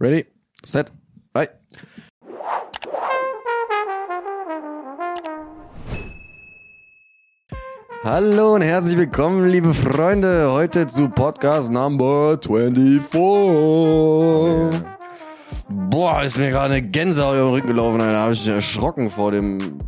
Ready, set, bye. Hallo und herzlich willkommen, liebe Freunde, heute zu Podcast Number 24. Boah, ist mir gerade eine Gänsehaut über den Rücken gelaufen, Alter. Hab ich erschrocken vor dem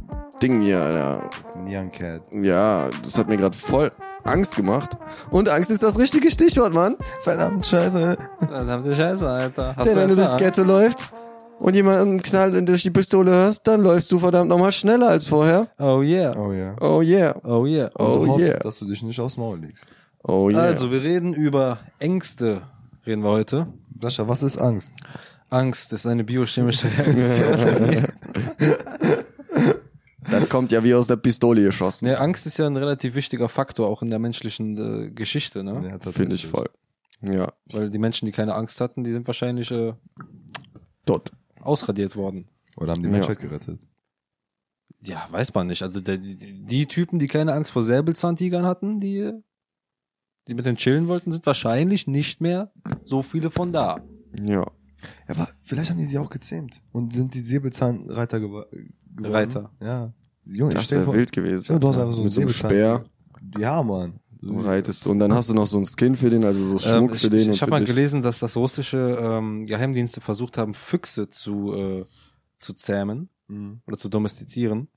Ding hier, Alter. Young Cat. Ja, das hat mir gerade voll Angst gemacht. Und Angst ist das richtige Stichwort, Mann. Verdammt scheiße. Verdammte Scheiße, Alter. Hast Denn wenn du durchs Ghetto läufst und jemanden knallt durch die Pistole hörst, dann läufst du verdammt nochmal schneller als vorher. Oh yeah. Oh ja. Oh yeah. Oh yeah. Oh du hoffst, yeah. dass du dich nicht aufs Maul legst. Oh yeah. Also, wir reden über Ängste. Reden wir heute. Sascha, was ist Angst? Angst ist eine biochemische Reaktion. das kommt ja wie aus der Pistole geschossen. ne, Angst ist ja ein relativ wichtiger Faktor auch in der menschlichen äh, Geschichte, ne? Ja, tatsächlich. Finde ich voll. Ja, Weil die Menschen, die keine Angst hatten, die sind wahrscheinlich äh, dort. ausradiert worden. Oder haben die Ja. Menschheit gerettet? Ja, weiß man nicht. Also der, die, die Typen, die keine Angst vor Säbelzahntigern hatten, die, die mit den chillen wollten, sind wahrscheinlich nicht mehr so viele von da. Ja. Ja, aber vielleicht haben die sie auch gezähmt und sind die Säbelzahnreiter gewa- geworden. Reiter. Ja. Junge, ich Das wäre vor- wild gewesen. Stell vor, du hast einfach so Mit so einem Speer Ja, Mann. So- reitest. Und dann hast du noch so einen Skin für den, also so Schmuck Ähm, ich für den. ich, ich habe mal dich. gelesen, dass das russische ähm, Geheimdienste versucht haben, Füchse zu, äh, zu zähmen Mhm. oder zu domestizieren.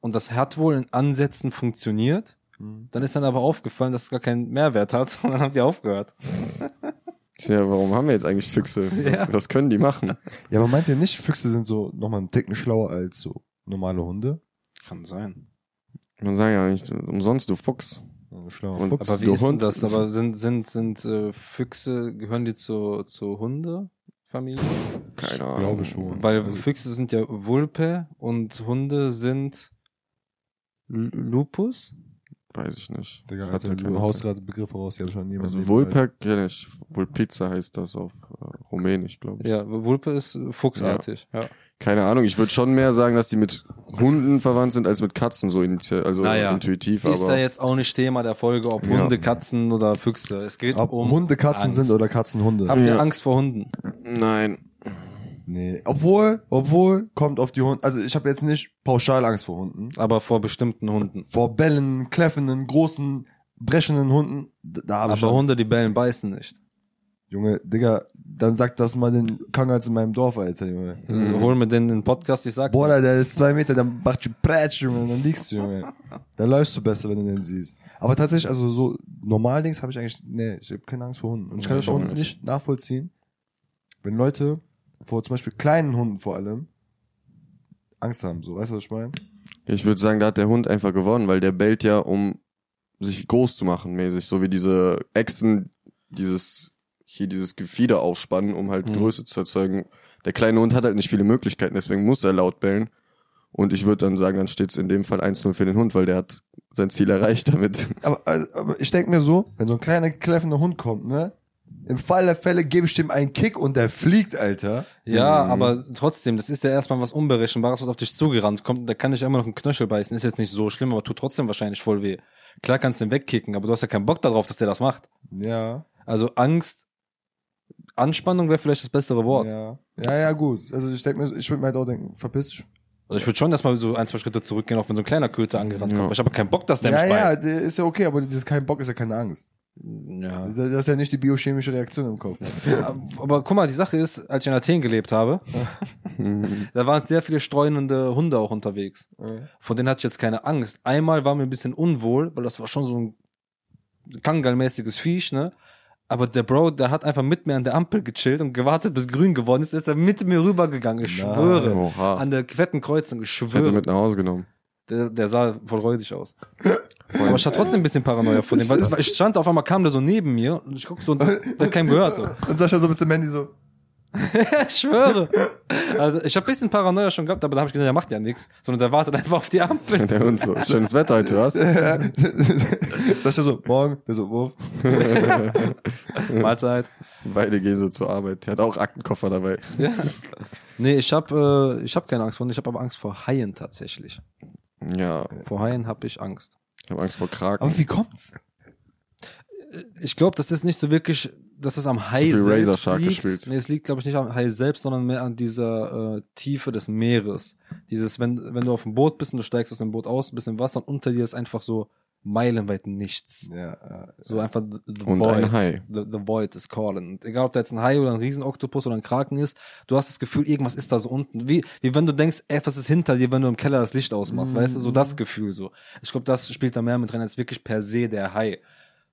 Und das hat wohl in Ansätzen funktioniert. Mhm. Dann ist dann aber aufgefallen, dass es gar keinen Mehrwert hat. Und dann haben die aufgehört. Ja, warum haben wir jetzt eigentlich Füchse? Was, was können die machen? Ja, aber meint ihr nicht, Füchse sind so nochmal einen Ticken schlauer als so normale Hunde? Kann sein. Man sagt ja nicht umsonst, du Fuchs. Ja, Schlauer Und- Fuchs. Aber wie du ist Hund. das? Aber sind, sind, sind äh, Füchse, gehören die zur, zur Hundefamilie? Keine Ahnung. glaube schon. Weil Also- Füchse sind ja Vulpe und Hunde sind L Lupus. Weiß ich nicht. Digga, Hat Alter, ja du haust gerade Begriffe raus, die habe schon niemand. Also Vulper kenne ich. Vulpizza heißt das auf äh, Rumänisch, glaube ich. Ja, Vulpe ist fuchsartig. Ja. Keine Ahnung, ich würde schon mehr sagen, dass die mit Hunden verwandt sind als mit Katzen, so initi also Naja, intuitiv. Ist aber ja jetzt auch nicht Thema der Folge, ob Ja. Hunde, Katzen oder Füchse. Es geht Ob um Hunde Katzen Angst. sind oder Katzen Hunde. Habt ihr Ja. Angst vor Hunden? Nein. Nee. Obwohl, obwohl, kommt auf die Hunde. Also ich habe jetzt nicht pauschal Angst vor Hunden. Aber vor bestimmten Hunden. Vor bellen, kläffenden, großen, brechenden Hunden, da, da habe ich Aber Angst. Hunde, die bellen, beißen nicht. Junge, Digga, dann sagt das mal den Kangals in meinem Dorf, Alter, Junge. Also Hol mir den den Podcast, ich sag. Boah, der ist zwei Meter, dann macht du Prätsch, Junge, und dann liegst du, Junge. Dann läufst du besser, wenn du den siehst. Aber tatsächlich, also so Normaldings habe ich eigentlich, nee, ich habe keine Angst vor Hunden. Und ich kann das auch schon nicht nachvollziehen, wenn Leute vor zum Beispiel kleinen Hunden vor allem Angst haben, so, weißt du, was ich meine? Ich würde sagen, da hat der Hund einfach gewonnen, weil der bellt ja, um sich groß zu machen, mäßig. So wie diese Echsen, dieses, hier dieses Gefieder aufspannen, um halt Mhm. Größe zu erzeugen. Der kleine Hund hat halt nicht viele Möglichkeiten, deswegen muss er laut bellen. Und ich würde dann sagen, dann steht's in dem Fall 1-0 für den Hund, weil der hat sein Ziel erreicht damit. Aber, also, aber ich denke mir so, wenn so ein kleiner, kläffender Hund kommt, ne? Im Fall der Fälle gebe ich dem einen Kick und der fliegt, Alter. Ja, Mhm. aber trotzdem, das ist ja erstmal was Unberechenbares, was auf dich zugerannt kommt. Da kann ich immer noch einen Knöchel beißen. Ist jetzt nicht so schlimm, aber tut trotzdem wahrscheinlich voll weh. Klar kannst du den wegkicken, aber du hast ja keinen Bock darauf, dass der das macht. Ja. Also Angst, Anspannung wäre vielleicht das bessere Wort. Ja. Ja, ja, gut. Also ich denke mir, ich würde mir halt auch denken, verpiss dich. Also ich würde schon erstmal so ein, zwei Schritte zurückgehen, auch wenn so ein kleiner Köter angerannt Ja. kommt. Ich habe keinen Bock, dass der Ja, mich ja, beißt. der ist ja okay, aber dieses kein Bock ist ja keine Angst. Ja. Das ist- ja nicht die biochemische Reaktion im Kopf. Aber guck mal, die Sache ist, als ich in Athen gelebt habe, da waren sehr viele streunende Hunde auch unterwegs. Von denen hatte ich jetzt keine Angst. Einmal war mir ein bisschen unwohl, weil das war schon so ein Kangal-mäßiges Viech, ne? Aber der Bro, der hat einfach mit mir an der Ampel gechillt und gewartet, bis grün geworden ist, ist er mit mir rübergegangen. Ich Nein. schwöre. Oha. An der Quettenkreuzung, ich Ich hätte schwöre. mit nach Hause genommen. Der, der sah voll räudig aus. Aber ich hatte trotzdem ein bisschen Paranoia vor dem, weil weil ich stand auf einmal, kam der so neben mir und ich guck so und das, der hat keinem gehört. So. Und Sascha so mit dem Handy so. ich schwöre. Also ich habe ein bisschen Paranoia schon gehabt, aber da habe ich gedacht, der macht ja nichts, sondern der wartet einfach auf die Ampel. Der Hund so. Schönes Wetter heute, was? Sascha so, morgen, der so, Wurf. Mahlzeit. Beide gehen so zur Arbeit. Der hat auch Aktenkoffer dabei. Ja. Nee, ich habe äh, ich hab keine Angst vor Hunden, ich habe aber Angst vor Haien tatsächlich. Ja, Vor Haien habe ich Angst. Ich habe Angst vor Kraken. Aber wie kommt's? Ich glaube, das ist nicht so wirklich dass es am Hai viel Razor selbst Shark liegt. gespielt. Nee, es liegt, glaube ich, nicht am Hai selbst, sondern mehr an dieser äh, Tiefe des Meeres. Dieses, wenn, wenn du auf dem Boot bist und du steigst aus dem Boot aus, bist im Wasser und unter dir ist einfach so meilenweit nichts. Ja, ja. So einfach the, Und void. ein Hai. The, the void is calling. Und egal, ob da jetzt ein Hai oder ein Riesenoktopus oder ein Kraken ist, du hast das Gefühl, irgendwas ist da so unten. Wie, wie wenn du denkst, etwas ist hinter dir, wenn du im Keller das Licht ausmachst. Weißt du, so das Gefühl so. Ich glaube, das spielt da mehr mit rein als wirklich per se der Hai.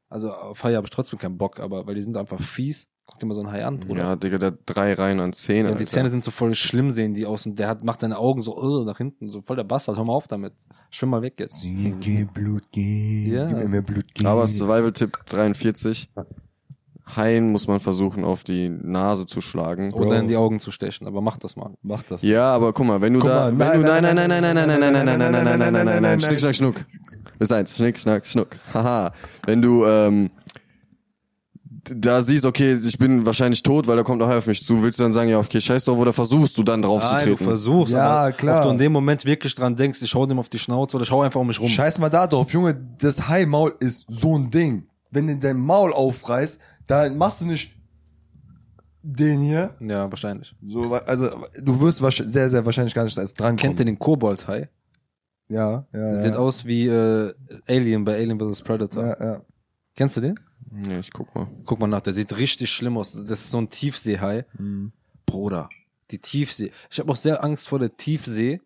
Also auf Hai habe ich trotzdem keinen Bock, aber weil die sind einfach fies. Guck dir mal so einen Hai an, Bruder. Ja, Digga, der hat drei Reihen an Zähnen. Ja, die. Zähne sind so voll schlimm, sehen die aus und der hat, macht seine Augen so uh, nach hinten, so voll der Bastard. Hör mal auf damit. Schwimm mal weg jetzt. Gib Blut, gib. Ja. Gib mir mehr Blut, gib. Aber Survival-Tipp 43. Haien muss man versuchen, auf die Nase zu schlagen. Oder in die Augen zu stechen, aber mach das mal. Mach das. Ja, aber guck mal, wenn du da, wenn du, nein, nein, nein, nein, nein, nein, nein, nein, nein, nein, nein, nein, nein, nein, nein, nein, nein, Schnick, schnack, schnuck. Bis eins, schnick, schnack, schnuck. Haha. Wenn du, ähm, da siehst, okay, ich bin wahrscheinlich tot, weil da kommt noch Hai auf mich zu, willst du dann sagen, ja, okay, scheiß drauf, oder versuchst du dann drauf zu Nein, du treten? versuchst, Ja, aber klar. ob du in dem Moment wirklich dran denkst, ich schau dem auf die Schnauze oder schau einfach um mich rum. Scheiß mal da drauf, Junge, das Hai-Maul ist so ein Ding. Wenn du dein Maul aufreißt, dann machst du nicht den hier. Ja, wahrscheinlich. So, also, du wirst sehr, sehr wahrscheinlich gar nicht als dran Kennt ihr den Kobold-Hai? Ja, ja, Der ja. Sieht aus wie äh, Alien bei Alien vs. Predator. Ja, ja. Kennst du den? Nee, ich guck mal. Guck mal nach, der sieht richtig schlimm aus. Das ist so ein Tiefseehai. Bruder, die Tiefsee. Ich habe auch sehr Angst vor der Tiefsee.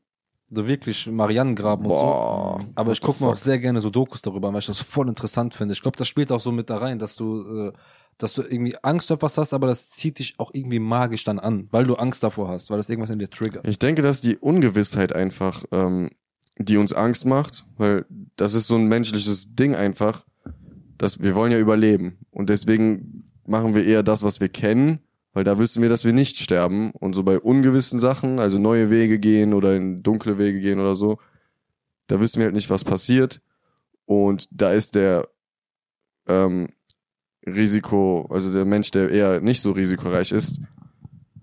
So wirklich Marianengraben und so. Aber ich gucke mir auch sehr gerne so Dokus darüber, weil ich das voll interessant finde. Ich glaube, das spielt auch so mit da rein, dass du, äh, dass du irgendwie Angst vor etwas hast, aber das zieht dich auch irgendwie magisch dann an, weil du Angst davor hast, weil das irgendwas in dir triggert. Ich denke, dass die Ungewissheit einfach, ähm, die uns Angst macht, weil das ist so ein menschliches Ding einfach, dass wir wollen ja überleben und deswegen machen wir eher das, was wir kennen, weil da wissen wir, dass wir nicht sterben. Und so bei ungewissen Sachen, also neue Wege gehen oder in dunkle Wege gehen oder so, da wissen wir halt nicht, was passiert. Und da ist der ähm, Risiko, also der Mensch, der eher nicht so risikoreich ist,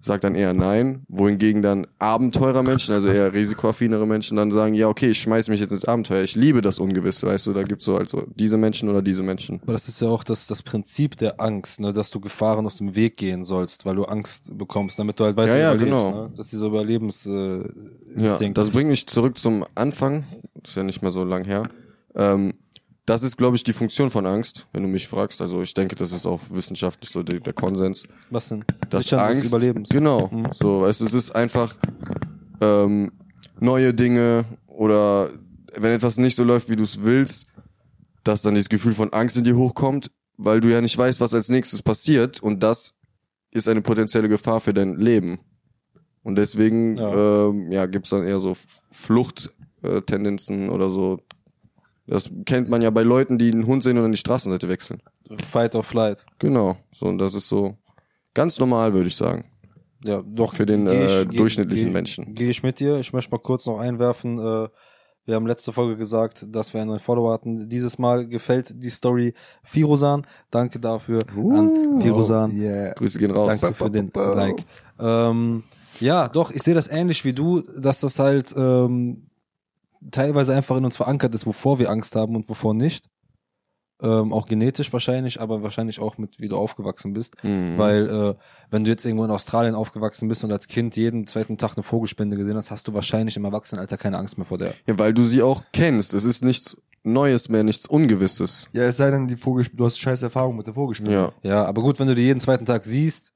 sagt dann eher nein, wohingegen dann Abenteurermenschen, also eher risikoaffinere Menschen dann sagen, ja, okay, ich schmeiß mich jetzt ins Abenteuer, ich liebe das Ungewisse, weißt du, da gibt's so also diese Menschen oder diese Menschen. Aber das ist ja auch das, das Prinzip der Angst, ne, dass du Gefahren aus dem Weg gehen sollst, weil du Angst bekommst, damit du halt weiter Ja, ja, überlebst. genau. Ne? Das ist dieser Überlebensinstinkt. Äh, Ja, das bringt mich zurück zum Anfang, ist ja nicht mehr so lang her. Ähm, das ist, glaube ich, die Funktion von Angst, wenn du mich fragst. Also ich denke, das ist auch wissenschaftlich so der, der Konsens. Was denn? Das Sichern des Angst, Überlebens. Genau. Mhm. So, weißt du, es ist einfach ähm, neue Dinge oder wenn etwas nicht so läuft, wie du es willst, dass dann dieses Gefühl von Angst in dir hochkommt, weil du ja nicht weißt, was als nächstes passiert und das ist eine potenzielle Gefahr für dein Leben. Und deswegen Ja. ähm, ja gibt's dann eher so Fluchttendenzen oder so. Das kennt man ja bei Leuten, die einen Hund sehen und an die Straßenseite wechseln. Fight or flight. Genau. So, und das ist so ganz normal, würde ich sagen. Ja, doch. Für den, geh äh, durchschnittlichen geh- Menschen. Gehe ich mit dir. Ich möchte mal kurz noch einwerfen. Äh, wir haben letzte Folge gesagt, dass wir einen neuen Follower hatten. Dieses Mal gefällt die Story Firosan. Danke dafür an Firosan. Oh, Yeah. Grüße gehen raus. Danke für den Like. Ähm, ja, doch, ich sehe das ähnlich wie du, dass das halt ähm, teilweise einfach in uns verankert ist, wovor wir Angst haben und wovor nicht. Ähm, auch genetisch wahrscheinlich, aber wahrscheinlich auch mit, wie du aufgewachsen bist. Mhm. Weil, äh, wenn du jetzt irgendwo in Australien aufgewachsen bist und als Kind jeden zweiten Tag eine Vogelspinne gesehen hast, hast du wahrscheinlich im Erwachsenenalter keine Angst mehr vor der. Ja, weil du sie auch kennst. Es ist nichts Neues mehr, nichts Ungewisses. Ja, es sei denn, die Vogelspinne, du hast scheiß Erfahrung mit der Vogelspinne. Ja. Ja, aber gut, wenn du die jeden zweiten Tag siehst,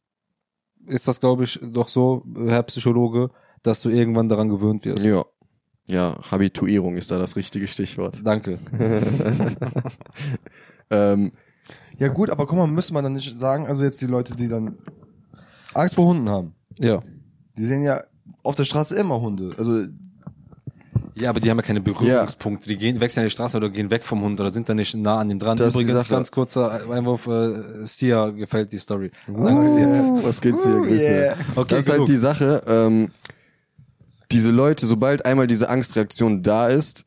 ist das, glaube ich, doch so, Herr Psychologe, dass du irgendwann daran gewöhnt wirst. Ja. Ja, Habituierung ist da das richtige Stichwort. Danke. Ähm, Ja gut, aber guck mal, müsste man dann nicht sagen, also jetzt die Leute, die dann Angst vor Hunden haben, Ja. die sehen ja auf der Straße immer Hunde. Also Ja, aber die haben ja keine Berührungspunkte. Die gehen, wechseln die Straße oder gehen weg vom Hund oder sind da nicht nah an dem dran. Das Übrigens, Sache. ganz kurzer Einwurf, äh, Sia gefällt die Story. Danke, Sia. was geht's hier, Grüße? yeah. Okay, das ist halt genug. die Sache. Ähm, diese Leute, sobald einmal diese Angstreaktion da ist,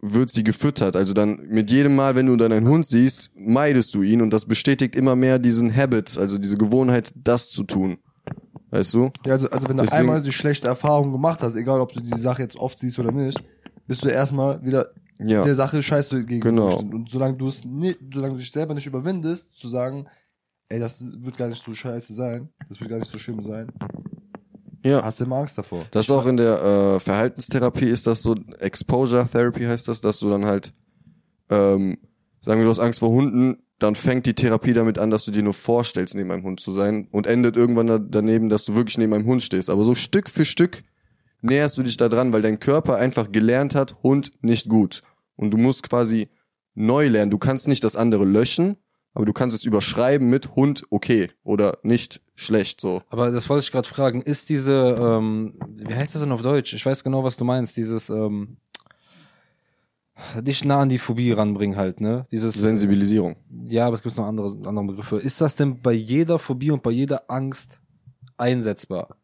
wird sie gefüttert. Also dann mit jedem Mal, wenn du dann einen Hund siehst, meidest du ihn und das bestätigt immer mehr diesen Habit, also diese Gewohnheit, das zu tun. Weißt du? Ja, also, also wenn du Deswegen- einmal die schlechte Erfahrung gemacht hast, egal ob du die Sache jetzt oft siehst oder nicht, bist du erstmal wieder Ja. der Sache scheiße gegen Genau. Und solange du es nicht, solange du dich selber nicht überwindest, zu sagen, ey, das wird gar nicht so scheiße sein, das wird gar nicht so schlimm sein, Ja. hast du immer Angst davor. Das ist auch in der äh, Verhaltenstherapie ist das so, Exposure Therapy heißt das, dass du dann halt, ähm, sagen wir, du hast Angst vor Hunden, dann fängt die Therapie damit an, dass du dir nur vorstellst, neben einem Hund zu sein und endet irgendwann da, daneben, dass du wirklich neben einem Hund stehst. Aber so Stück für Stück näherst du dich da dran, weil dein Körper einfach gelernt hat, Hund nicht gut. Und du musst quasi neu lernen. Du kannst nicht das andere löschen, aber du kannst es überschreiben mit Hund okay oder nicht schlecht so. Aber das wollte ich gerade fragen. Ist diese, ähm, wie heißt das denn auf Deutsch? Ich weiß genau, was du meinst. Dieses, ähm, dich nah an die Phobie ranbringen halt, ne? Dieses, Sensibilisierung. ja, aber es gibt noch andere, andere Begriffe. Ist das denn bei jeder Phobie und bei jeder Angst einsetzbar?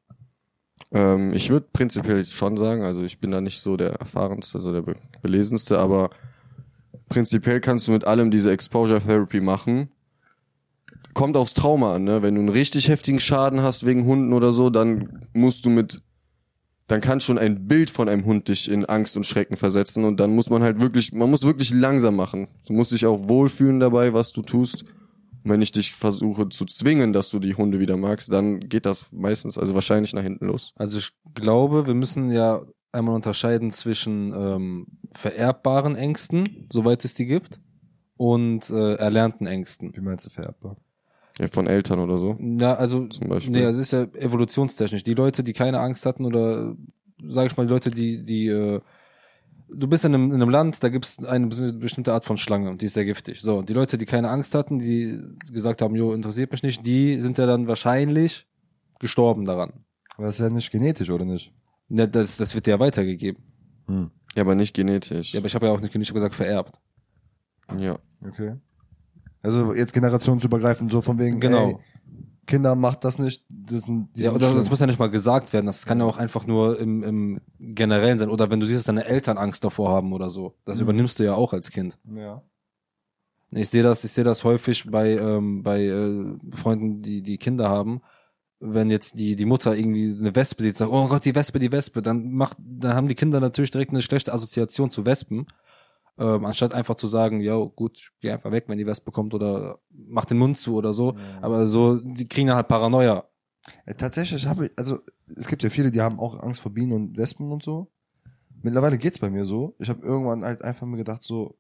Ähm, ich würde prinzipiell schon sagen, also ich bin da nicht so der erfahrenste, so der be belesenste, aber prinzipiell kannst du mit allem diese Exposure Therapy machen. Kommt aufs Trauma an, ne? Wenn du einen richtig heftigen Schaden hast wegen Hunden oder so, dann musst du mit, dann kann schon ein Bild von einem Hund dich in Angst und Schrecken versetzen und dann muss man halt wirklich, man muss wirklich langsam machen. Du musst dich auch wohlfühlen dabei, was du tust. Und wenn ich dich versuche zu zwingen, dass du die Hunde wieder magst, dann geht das meistens, also wahrscheinlich nach hinten los. Also ich glaube, wir müssen ja einmal unterscheiden zwischen ähm, vererbbaren Ängsten, soweit es die gibt, und äh, erlernten Ängsten. Wie meinst du vererbbar? Ja, von Eltern oder so. Ja, also, Zum Beispiel. nee, also es ist ja evolutionstechnisch. Die Leute, die keine Angst hatten oder, sag ich mal, die Leute, die, die, äh, du bist in einem, in einem Land, da gibt's eine bes- bestimmte Art von Schlange und die ist sehr giftig. So, und die Leute, die keine Angst hatten, die gesagt haben, jo, interessiert mich nicht, die sind ja dann wahrscheinlich gestorben daran. Aber das ist ja nicht genetisch, oder nicht? Ja, das, das wird ja weitergegeben. Hm. Ja, aber nicht genetisch. Ja, aber ich habe ja auch nicht, nicht gesagt vererbt. ja. Okay. Also jetzt generationsübergreifend, so von wegen, Genau. ey, Kinder macht das nicht, das sind, die Ja, sind oder schlimm. das muss ja nicht mal gesagt werden. Das kann ja auch einfach nur im, im Generellen sein. Oder wenn du siehst, dass deine Eltern Angst davor haben oder so. Das übernimmst du ja auch als Kind. ja. Ich sehe das, ich sehe das häufig bei ähm, bei äh, Freunden, die die Kinder haben. Wenn jetzt die die Mutter irgendwie eine Wespe sieht, sagt, oh Gott, die Wespe, die Wespe, dann macht, dann haben die Kinder natürlich direkt eine schlechte Assoziation zu Wespen, ähm, anstatt einfach zu sagen, ja gut, geh einfach weg, wenn die Wespe kommt oder mach den Mund zu oder so. Aber so, die kriegen dann halt Paranoia. Äh, Tatsächlich habe ich, also es gibt ja viele, die haben auch Angst vor Bienen und Wespen und so. Mittlerweile geht's bei mir so. Ich habe irgendwann halt einfach mir gedacht so,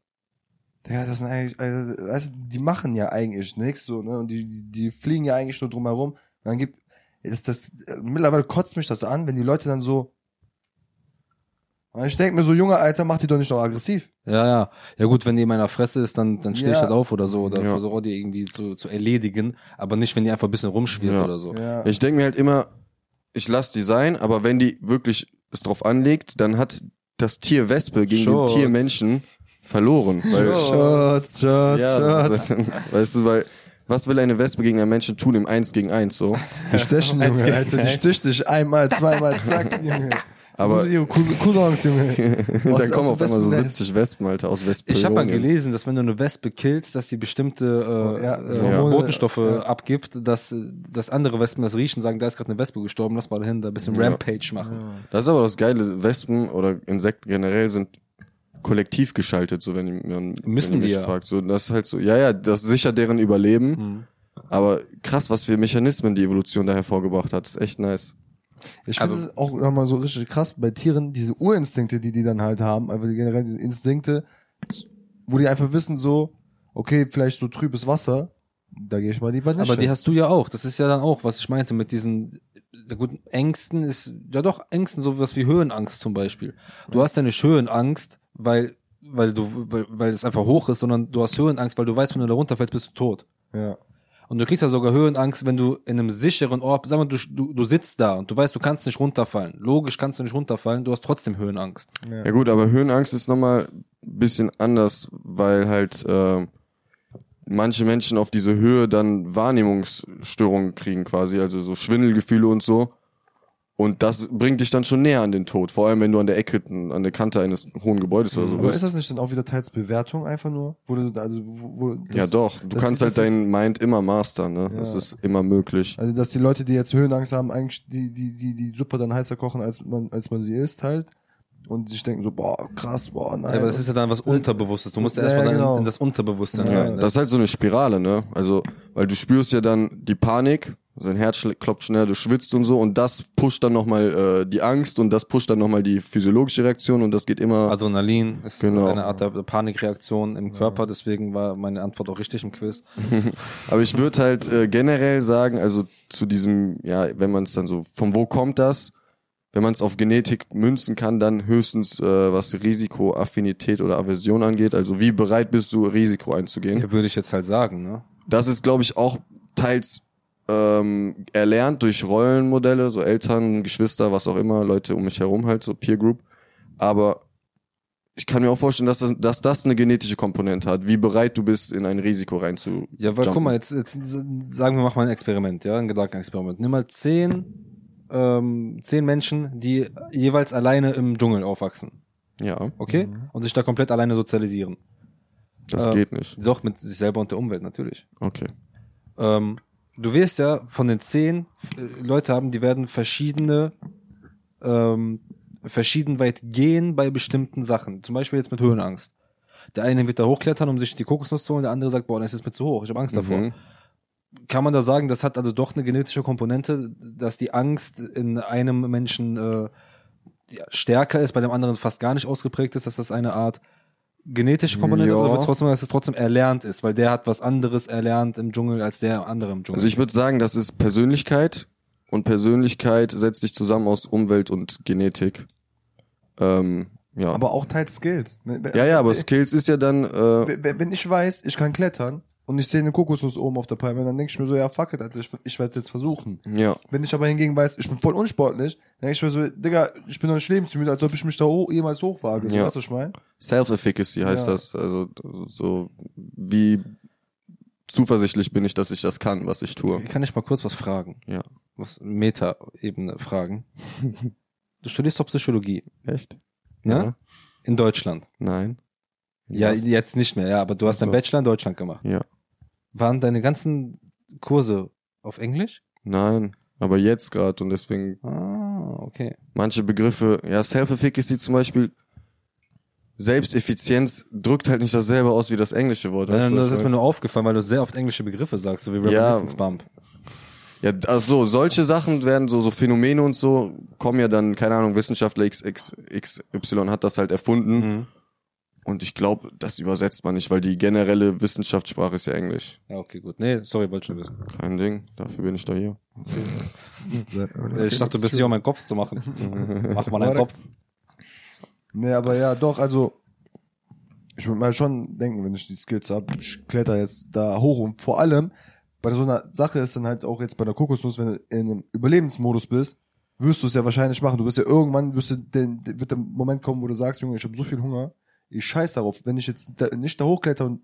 Digga, das sind eigentlich, also, weißt du, die machen ja eigentlich nichts so, ne? Und die, die, die fliegen ja eigentlich nur drumherum. Und dann gibt, das, das, äh, mittlerweile kotzt mich das an, wenn die Leute dann so, ich denke mir so, junger Alter, mach die doch nicht noch aggressiv. Ja, ja. Ja gut, wenn die in meiner Fresse ist, dann, dann stehe ich Ja. halt auf oder so. Oder Ja. versuche die irgendwie zu, zu erledigen. Aber nicht, wenn die einfach ein bisschen rumschwirrt Ja. oder so. Ja. Ich denke mir halt immer, ich lasse die sein, aber wenn die wirklich es drauf anlegt, dann hat das Tier Wespe gegen Schutz. den Tier Menschen verloren. Weil, Schatz, Schatz, ja, Schatz. das ist, weißt du, weil, was will eine Wespe gegen einen Menschen tun im Eins gegen Eins so? Die stechen, Junge, Alter, die sticht dich einmal, zweimal, zack, Junge. Aber- ihre Cousins, Junge. Aus- dann kommen auf einmal so Wespennest. 70 Wespen, Alter, aus Wespen. Ich habe mal gelesen, dass wenn du eine Wespe killst, dass die bestimmte äh, Ja, äh, Hormone, Botenstoffe ja. abgibt, dass, dass andere Wespen das riechen, sagen, da ist gerade eine Wespe gestorben, lass mal dahin, da ein bisschen Ja. Rampage machen. Das ist aber das Geile, Wespen oder Insekten generell sind kollektiv geschaltet, so wenn man Müssen wenn die mich ja. fragt. So, das ist halt so, ja, ja, das sichert deren Überleben. Mhm. Aber krass, was für Mechanismen die Evolution da hervorgebracht hat. ist echt nice. Ich finde es auch immer so richtig krass bei Tieren, diese Urinstinkte, die die dann halt haben, einfach die generell diese Instinkte, wo die einfach wissen so, okay, vielleicht so trübes Wasser, da gehe ich mal lieber nicht Aber die hast du ja auch. Das ist ja dann auch, was ich meinte mit diesen ja gut, Ängsten ist, ja doch, Ängsten, sowas wie Höhenangst zum Beispiel. Du hast ja nicht Höhenangst, weil, weil du, weil, weil es einfach hoch ist, sondern du hast Höhenangst, weil du weißt, wenn du da runterfällst, bist du tot. ja. Und du kriegst ja sogar Höhenangst, wenn du in einem sicheren Ort, sag mal, du, du, du sitzt da und du weißt, du kannst nicht runterfallen. Logisch kannst du nicht runterfallen, du hast trotzdem Höhenangst. Ja gut, aber Höhenangst ist nochmal ein bisschen anders, weil halt äh, manche Menschen auf diese Höhe dann Wahrnehmungsstörungen kriegen quasi, also so Schwindelgefühle und so. Und das bringt dich dann schon näher an den Tod, vor allem wenn du an der Ecke, an der Kante eines hohen Gebäudes oder so Aber ist bist. das nicht dann auch wieder teils Bewertung einfach nur? Wo du, also, wo, wo das, Ja doch, du das kannst ist- halt deinen Mind immer mastern, ne? Das Ja. ist immer möglich. Also, dass die Leute, die jetzt Höhenangst haben, eigentlich die, die, die, die Suppe dann heißer kochen, als man, als man sie isst halt. Und sich denken so, boah, krass, boah, nein. Ja, aber das ist ja dann was Unterbewusstes. Du musst ja Ja, erstmal dann genau. in das Unterbewusstsein Ja, rein. das ist halt so eine Spirale, ne? Also, weil du spürst ja dann die Panik, sein Herz klopft schneller, du schwitzt und so und das pusht dann nochmal äh, die Angst und das pusht dann nochmal die physiologische Reaktion und das geht immer. Adrenalin ist Genau. eine Art der Panikreaktion im Körper, deswegen war meine Antwort auch richtig im Quiz. Aber ich würde halt äh, generell sagen, also zu diesem, ja, wenn man es dann so, von wo kommt das? Wenn man es auf Genetik münzen kann, dann höchstens äh, was Risikoaffinität oder Aversion angeht. Also wie bereit bist du, Risiko einzugehen? Ja, würde ich jetzt halt sagen, ne? Das ist, glaube ich, auch teils ähm, erlernt durch Rollenmodelle, so Eltern, Geschwister, was auch immer, Leute um mich herum halt, so Peer Group. Aber ich kann mir auch vorstellen, dass das, dass das eine genetische Komponente hat, wie bereit du bist, in ein Risiko rein zu. Ja, weil guck jumpen. mal, jetzt, jetzt sagen wir, mach mal ein Experiment, ja, ein Gedankenexperiment. Nimm mal zehn, ähm, zehn Menschen, die jeweils alleine im Dschungel aufwachsen, Ja, okay? Und sich da komplett alleine sozialisieren. das Äh, geht nicht. Doch, mit sich selber und der Umwelt natürlich. Okay. Ähm, du wirst ja von den zehn äh, Leute haben, die werden verschiedene, ähm, verschieden weit gehen bei bestimmten Sachen. Zum Beispiel jetzt mit Höhenangst. Der eine wird da hochklettern, um sich die Kokosnuss zu holen, der andere sagt, boah, das ist mir zu hoch, ich habe Angst davor. Mhm. Kann man da sagen, das hat also doch eine genetische Komponente, dass die Angst in einem Menschen äh, ja, stärker ist, bei dem anderen fast gar nicht ausgeprägt ist, dass das eine Art genetische Komponente Ja. oder wird trotzdem, dass es trotzdem erlernt ist, weil der hat was anderes erlernt im Dschungel als der andere im Dschungel. Also ich würde sagen, das ist Persönlichkeit und Persönlichkeit setzt sich zusammen aus Umwelt und Genetik. Ähm, ja. aber auch teils Skills. Ja, ja, aber Skills ist ja dann, äh, wenn ich weiß, ich kann klettern und ich sehe eine Kokosnuss oben auf der Palme, dann denke ich mir so, ja, fuck it, Alter, ich, ich werde es jetzt versuchen. ja. Wenn ich aber hingegen weiß, ich bin voll unsportlich, dann denke ich mir so, Digga, ich bin doch nicht lebensmüde, als ob ich mich da hoch, jemals hochwage. So, Ja. weißt du, was ich meine? Self-Efficacy heißt Ja. das. Also so wie zuversichtlich bin ich, dass ich das kann, was ich tue. Kann ich mal kurz was fragen? Ja. Was Meta-Ebene fragen? du studierst doch Psychologie, Echt? ne? Ja. In Deutschland. Nein. Ja, jetzt nicht mehr, ja, aber du hast so. deinen Bachelor in Deutschland gemacht. Ja. Waren deine ganzen Kurse auf Englisch? Nein. Aber jetzt gerade und deswegen Ah, okay. manche Begriffe, ja, Self-Efficacy zum Beispiel, Selbsteffizienz drückt halt nicht dasselbe aus wie das englische Wort. Nein, das ist mir nur aufgefallen, weil du sehr oft englische Begriffe sagst, so wie Ja. Reminiscence Bump. Ja, also solche Sachen werden so, so Phänomene und so, kommen ja dann, keine Ahnung, Wissenschaftler XX, XY hat das halt erfunden. Mhm. Und ich glaube, das übersetzt man nicht, weil die generelle Wissenschaftssprache ist ja Englisch. Ja, okay, gut. Nee, sorry, wollte schon wissen. Kein Ding, dafür bin ich doch hier. Ich dachte, du bist hier, um meinen Kopf zu machen. Mach mal deinen. Kopf. Nee, aber ja, doch, also, ich würde mal schon denken, wenn ich die Skills habe, ich kletter jetzt da hoch und vor allem, bei so einer Sache ist dann halt auch jetzt bei der Kokosnuss, wenn du in einem Überlebensmodus bist, wirst du es ja wahrscheinlich machen. Du wirst ja irgendwann, wirst du den, wird der Moment kommen, wo du sagst, Junge, ich habe so viel Hunger, ich scheiß darauf. Wenn ich jetzt da, nicht da hochkletter und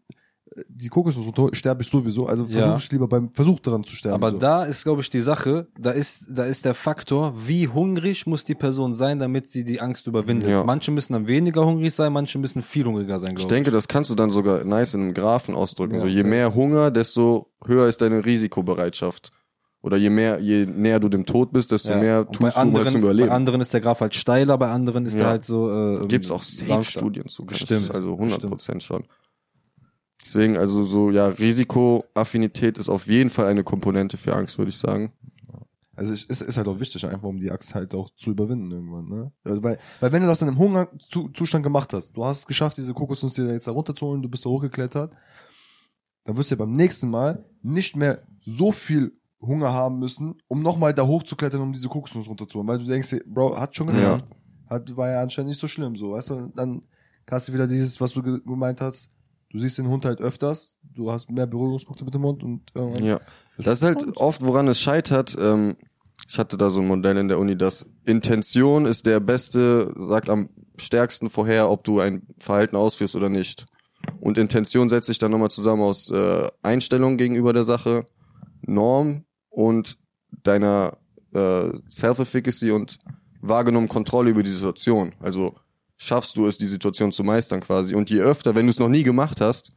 äh, die Kokosnuss runter, sterbe ich sowieso. Also Ja. versuche ich lieber beim Versuch daran zu sterben. Aber so. da ist, glaube ich, die Sache, da ist, da ist der Faktor, wie hungrig muss die Person sein, damit sie die Angst überwindet. Ja. Manche müssen dann weniger hungrig sein, manche müssen viel hungriger sein, Ich glaube ich. denke, das kannst du dann sogar nice in einem Graphen ausdrücken. Ja, so, je mehr Hunger, desto höher ist deine Risikobereitschaft. Oder je mehr, je näher du dem Tod bist, desto Ja. mehr Und bei tust du um halt anderen, zum bei Überleben. anderen ist der Graph halt steiler, bei anderen ist Ja. der halt so. Äh, Gibt's auch. Safe-Studien zu. Stimmt. Also 100 Prozent schon. Deswegen, also so, ja, Risikoaffinität ist auf jeden Fall eine Komponente für Angst, würde ich sagen. Also es ist, ist halt auch wichtig, einfach um die Axt halt auch zu überwinden irgendwann, ne? Also weil, weil wenn du das in einem Hungerzustand gemacht hast, du hast es geschafft, diese Kokosnuss dir jetzt da runterzuholen, du bist da hochgeklettert, dann wirst du ja beim nächsten Mal nicht mehr so viel Hunger haben müssen, um nochmal da hochzuklettern, um diese Kokosnuss runterzuholen, weil du denkst, Bro, hat schon geklappt. Hat, war ja anscheinend nicht so schlimm, so, weißt du? Und dann hast du wieder dieses, was du ge- gemeint hast, du siehst den Hund halt öfters, du hast mehr Berührungspunkte mit dem Hund und irgendwann. Ja. Das ist halt oft, woran es scheitert. Ähm, ich hatte da so ein Modell in der Uni, dass Intention ist der beste, sagt am stärksten vorher, ob du ein Verhalten ausführst oder nicht. Und Intention setzt sich dann nochmal zusammen aus äh, Einstellung gegenüber der Sache, Norm und deiner äh, Self-Efficacy und wahrgenommen Kontrolle über die Situation. Also schaffst du es, die Situation zu meistern quasi. Und je öfter, wenn du es noch nie gemacht hast,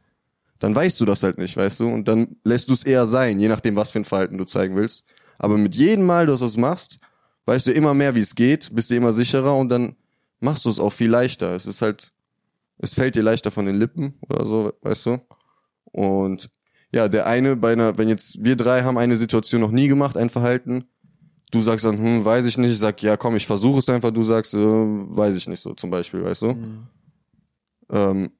dann weißt du das halt nicht, weißt du? Und dann lässt du es eher sein, je nachdem, was für ein Verhalten du zeigen willst. Aber mit jedem Mal, dass du es machst, weißt du immer mehr, wie es geht, bist du immer sicherer und dann machst du es auch viel leichter. Es ist halt, es fällt dir leichter von den Lippen oder so, weißt du? Und ja, der eine bei einer, wenn jetzt wir drei haben eine Situation noch nie gemacht, ein Verhalten, du sagst dann, hm, weiß ich nicht, ich sag, ja komm, ich versuche es einfach, du sagst, äh, weiß ich nicht so zum Beispiel, weißt du? Ähm,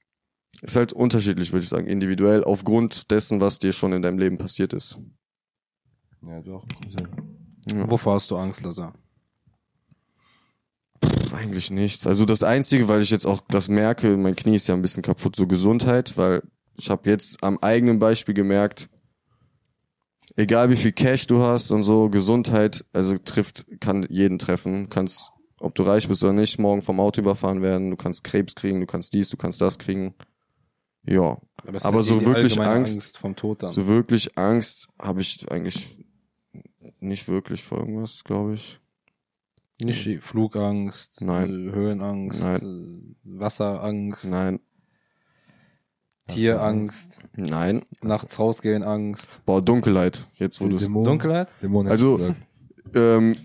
ist halt unterschiedlich, würde ich sagen, individuell, aufgrund dessen, was dir schon in deinem Leben passiert ist. Ja, doch. kommt hin. Ja. Wovor hast du Angst, Lazar? Pff, Eigentlich nichts. Also das Einzige, weil ich jetzt auch das merke, mein Knie ist ja ein bisschen kaputt, so Gesundheit, weil ich habe jetzt am eigenen Beispiel gemerkt, egal wie viel Cash du hast und so, Gesundheit, also trifft, kann jeden treffen. Kannst, ob du reich bist oder nicht, morgen vom Auto überfahren werden, du kannst Krebs kriegen, du kannst dies, du kannst das kriegen. Ja, Aber, Aber so eh die wirklich Angst- vom Tod dann. so wirklich Angst habe ich eigentlich nicht wirklich vor irgendwas, glaube ich. Nicht die Flugangst, Nein. äh, Höhenangst, Nein. äh, Wasserangst, Nein, Tierangst, nein. nachts rausgehen Angst, Boah, Dunkelheit, jetzt du es Dunkelheit. Dämonen Also- ähm,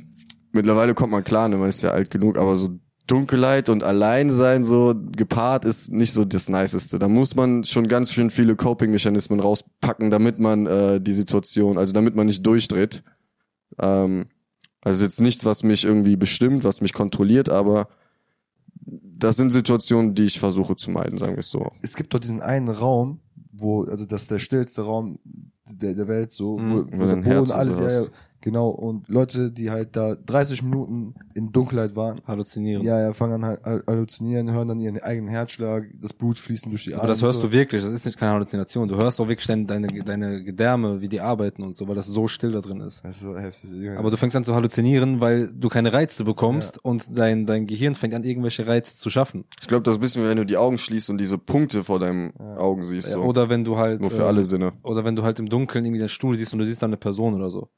mittlerweile kommt man klar, ne, man ist ja alt genug, aber so Dunkelheit und allein sein so gepaart ist nicht so das Niceste. Da muss man schon ganz schön viele Coping-Mechanismen rauspacken, damit man äh, die Situation, also damit man nicht durchdreht. Ähm, also jetzt nichts, was mich irgendwie bestimmt, was mich kontrolliert, aber das sind Situationen, die ich versuche zu meiden, sagen wir es so. es gibt doch diesen einen Raum, wo, also das ist der stillste Raum der, der Welt, so, Mhm. wo, Wo wo der Boden alles, ja, ja. Genau, und Leute, die halt da 30 Minuten in Dunkelheit waren, Halluzinieren. ja, ja, fangen an halt hall- halluzinieren, hören dann ihren eigenen Herzschlag, das Blut fließen durch die Adern. Aber das hörst so. du wirklich, das ist nicht keine Halluzination. Du hörst auch wirklich deine, deine, deine Gedärme, wie die arbeiten und so, weil das so still da drin ist. Das ist so heftig. Ja. Aber du fängst an zu halluzinieren, weil du keine Reize bekommst und dein, dein Gehirn fängt an, irgendwelche Reize zu schaffen. Ich glaube, das ist ein bisschen, wenn du die Augen schließt und diese Punkte vor deinen Augen siehst. So. Oder wenn du halt. Nur für äh, alle Sinne. Oder wenn du halt im Dunkeln irgendwie den Stuhl siehst und du siehst da eine Person oder so.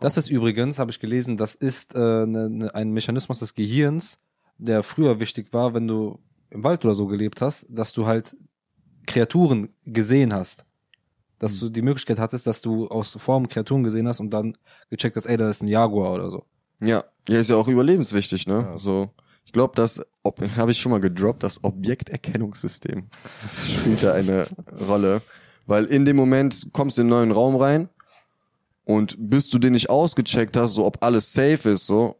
Das ist übrigens, habe ich gelesen, das ist äh, ne, ne, ein Mechanismus des Gehirns, der früher wichtig war, wenn du im Wald oder so gelebt hast, dass du halt Kreaturen gesehen hast. Dass du die Möglichkeit hattest, dass du aus Form Kreaturen gesehen hast und dann gecheckt hast, ey, da ist ein Jaguar oder so. Ja, ja, ist ja auch überlebenswichtig, ne? Ja. So, ich glaube, das habe ich schon mal gedroppt, das Objekterkennungssystem spielt da eine Rolle, weil in dem Moment kommst du in einen neuen Raum rein und bis du den nicht ausgecheckt hast, so ob alles safe ist, so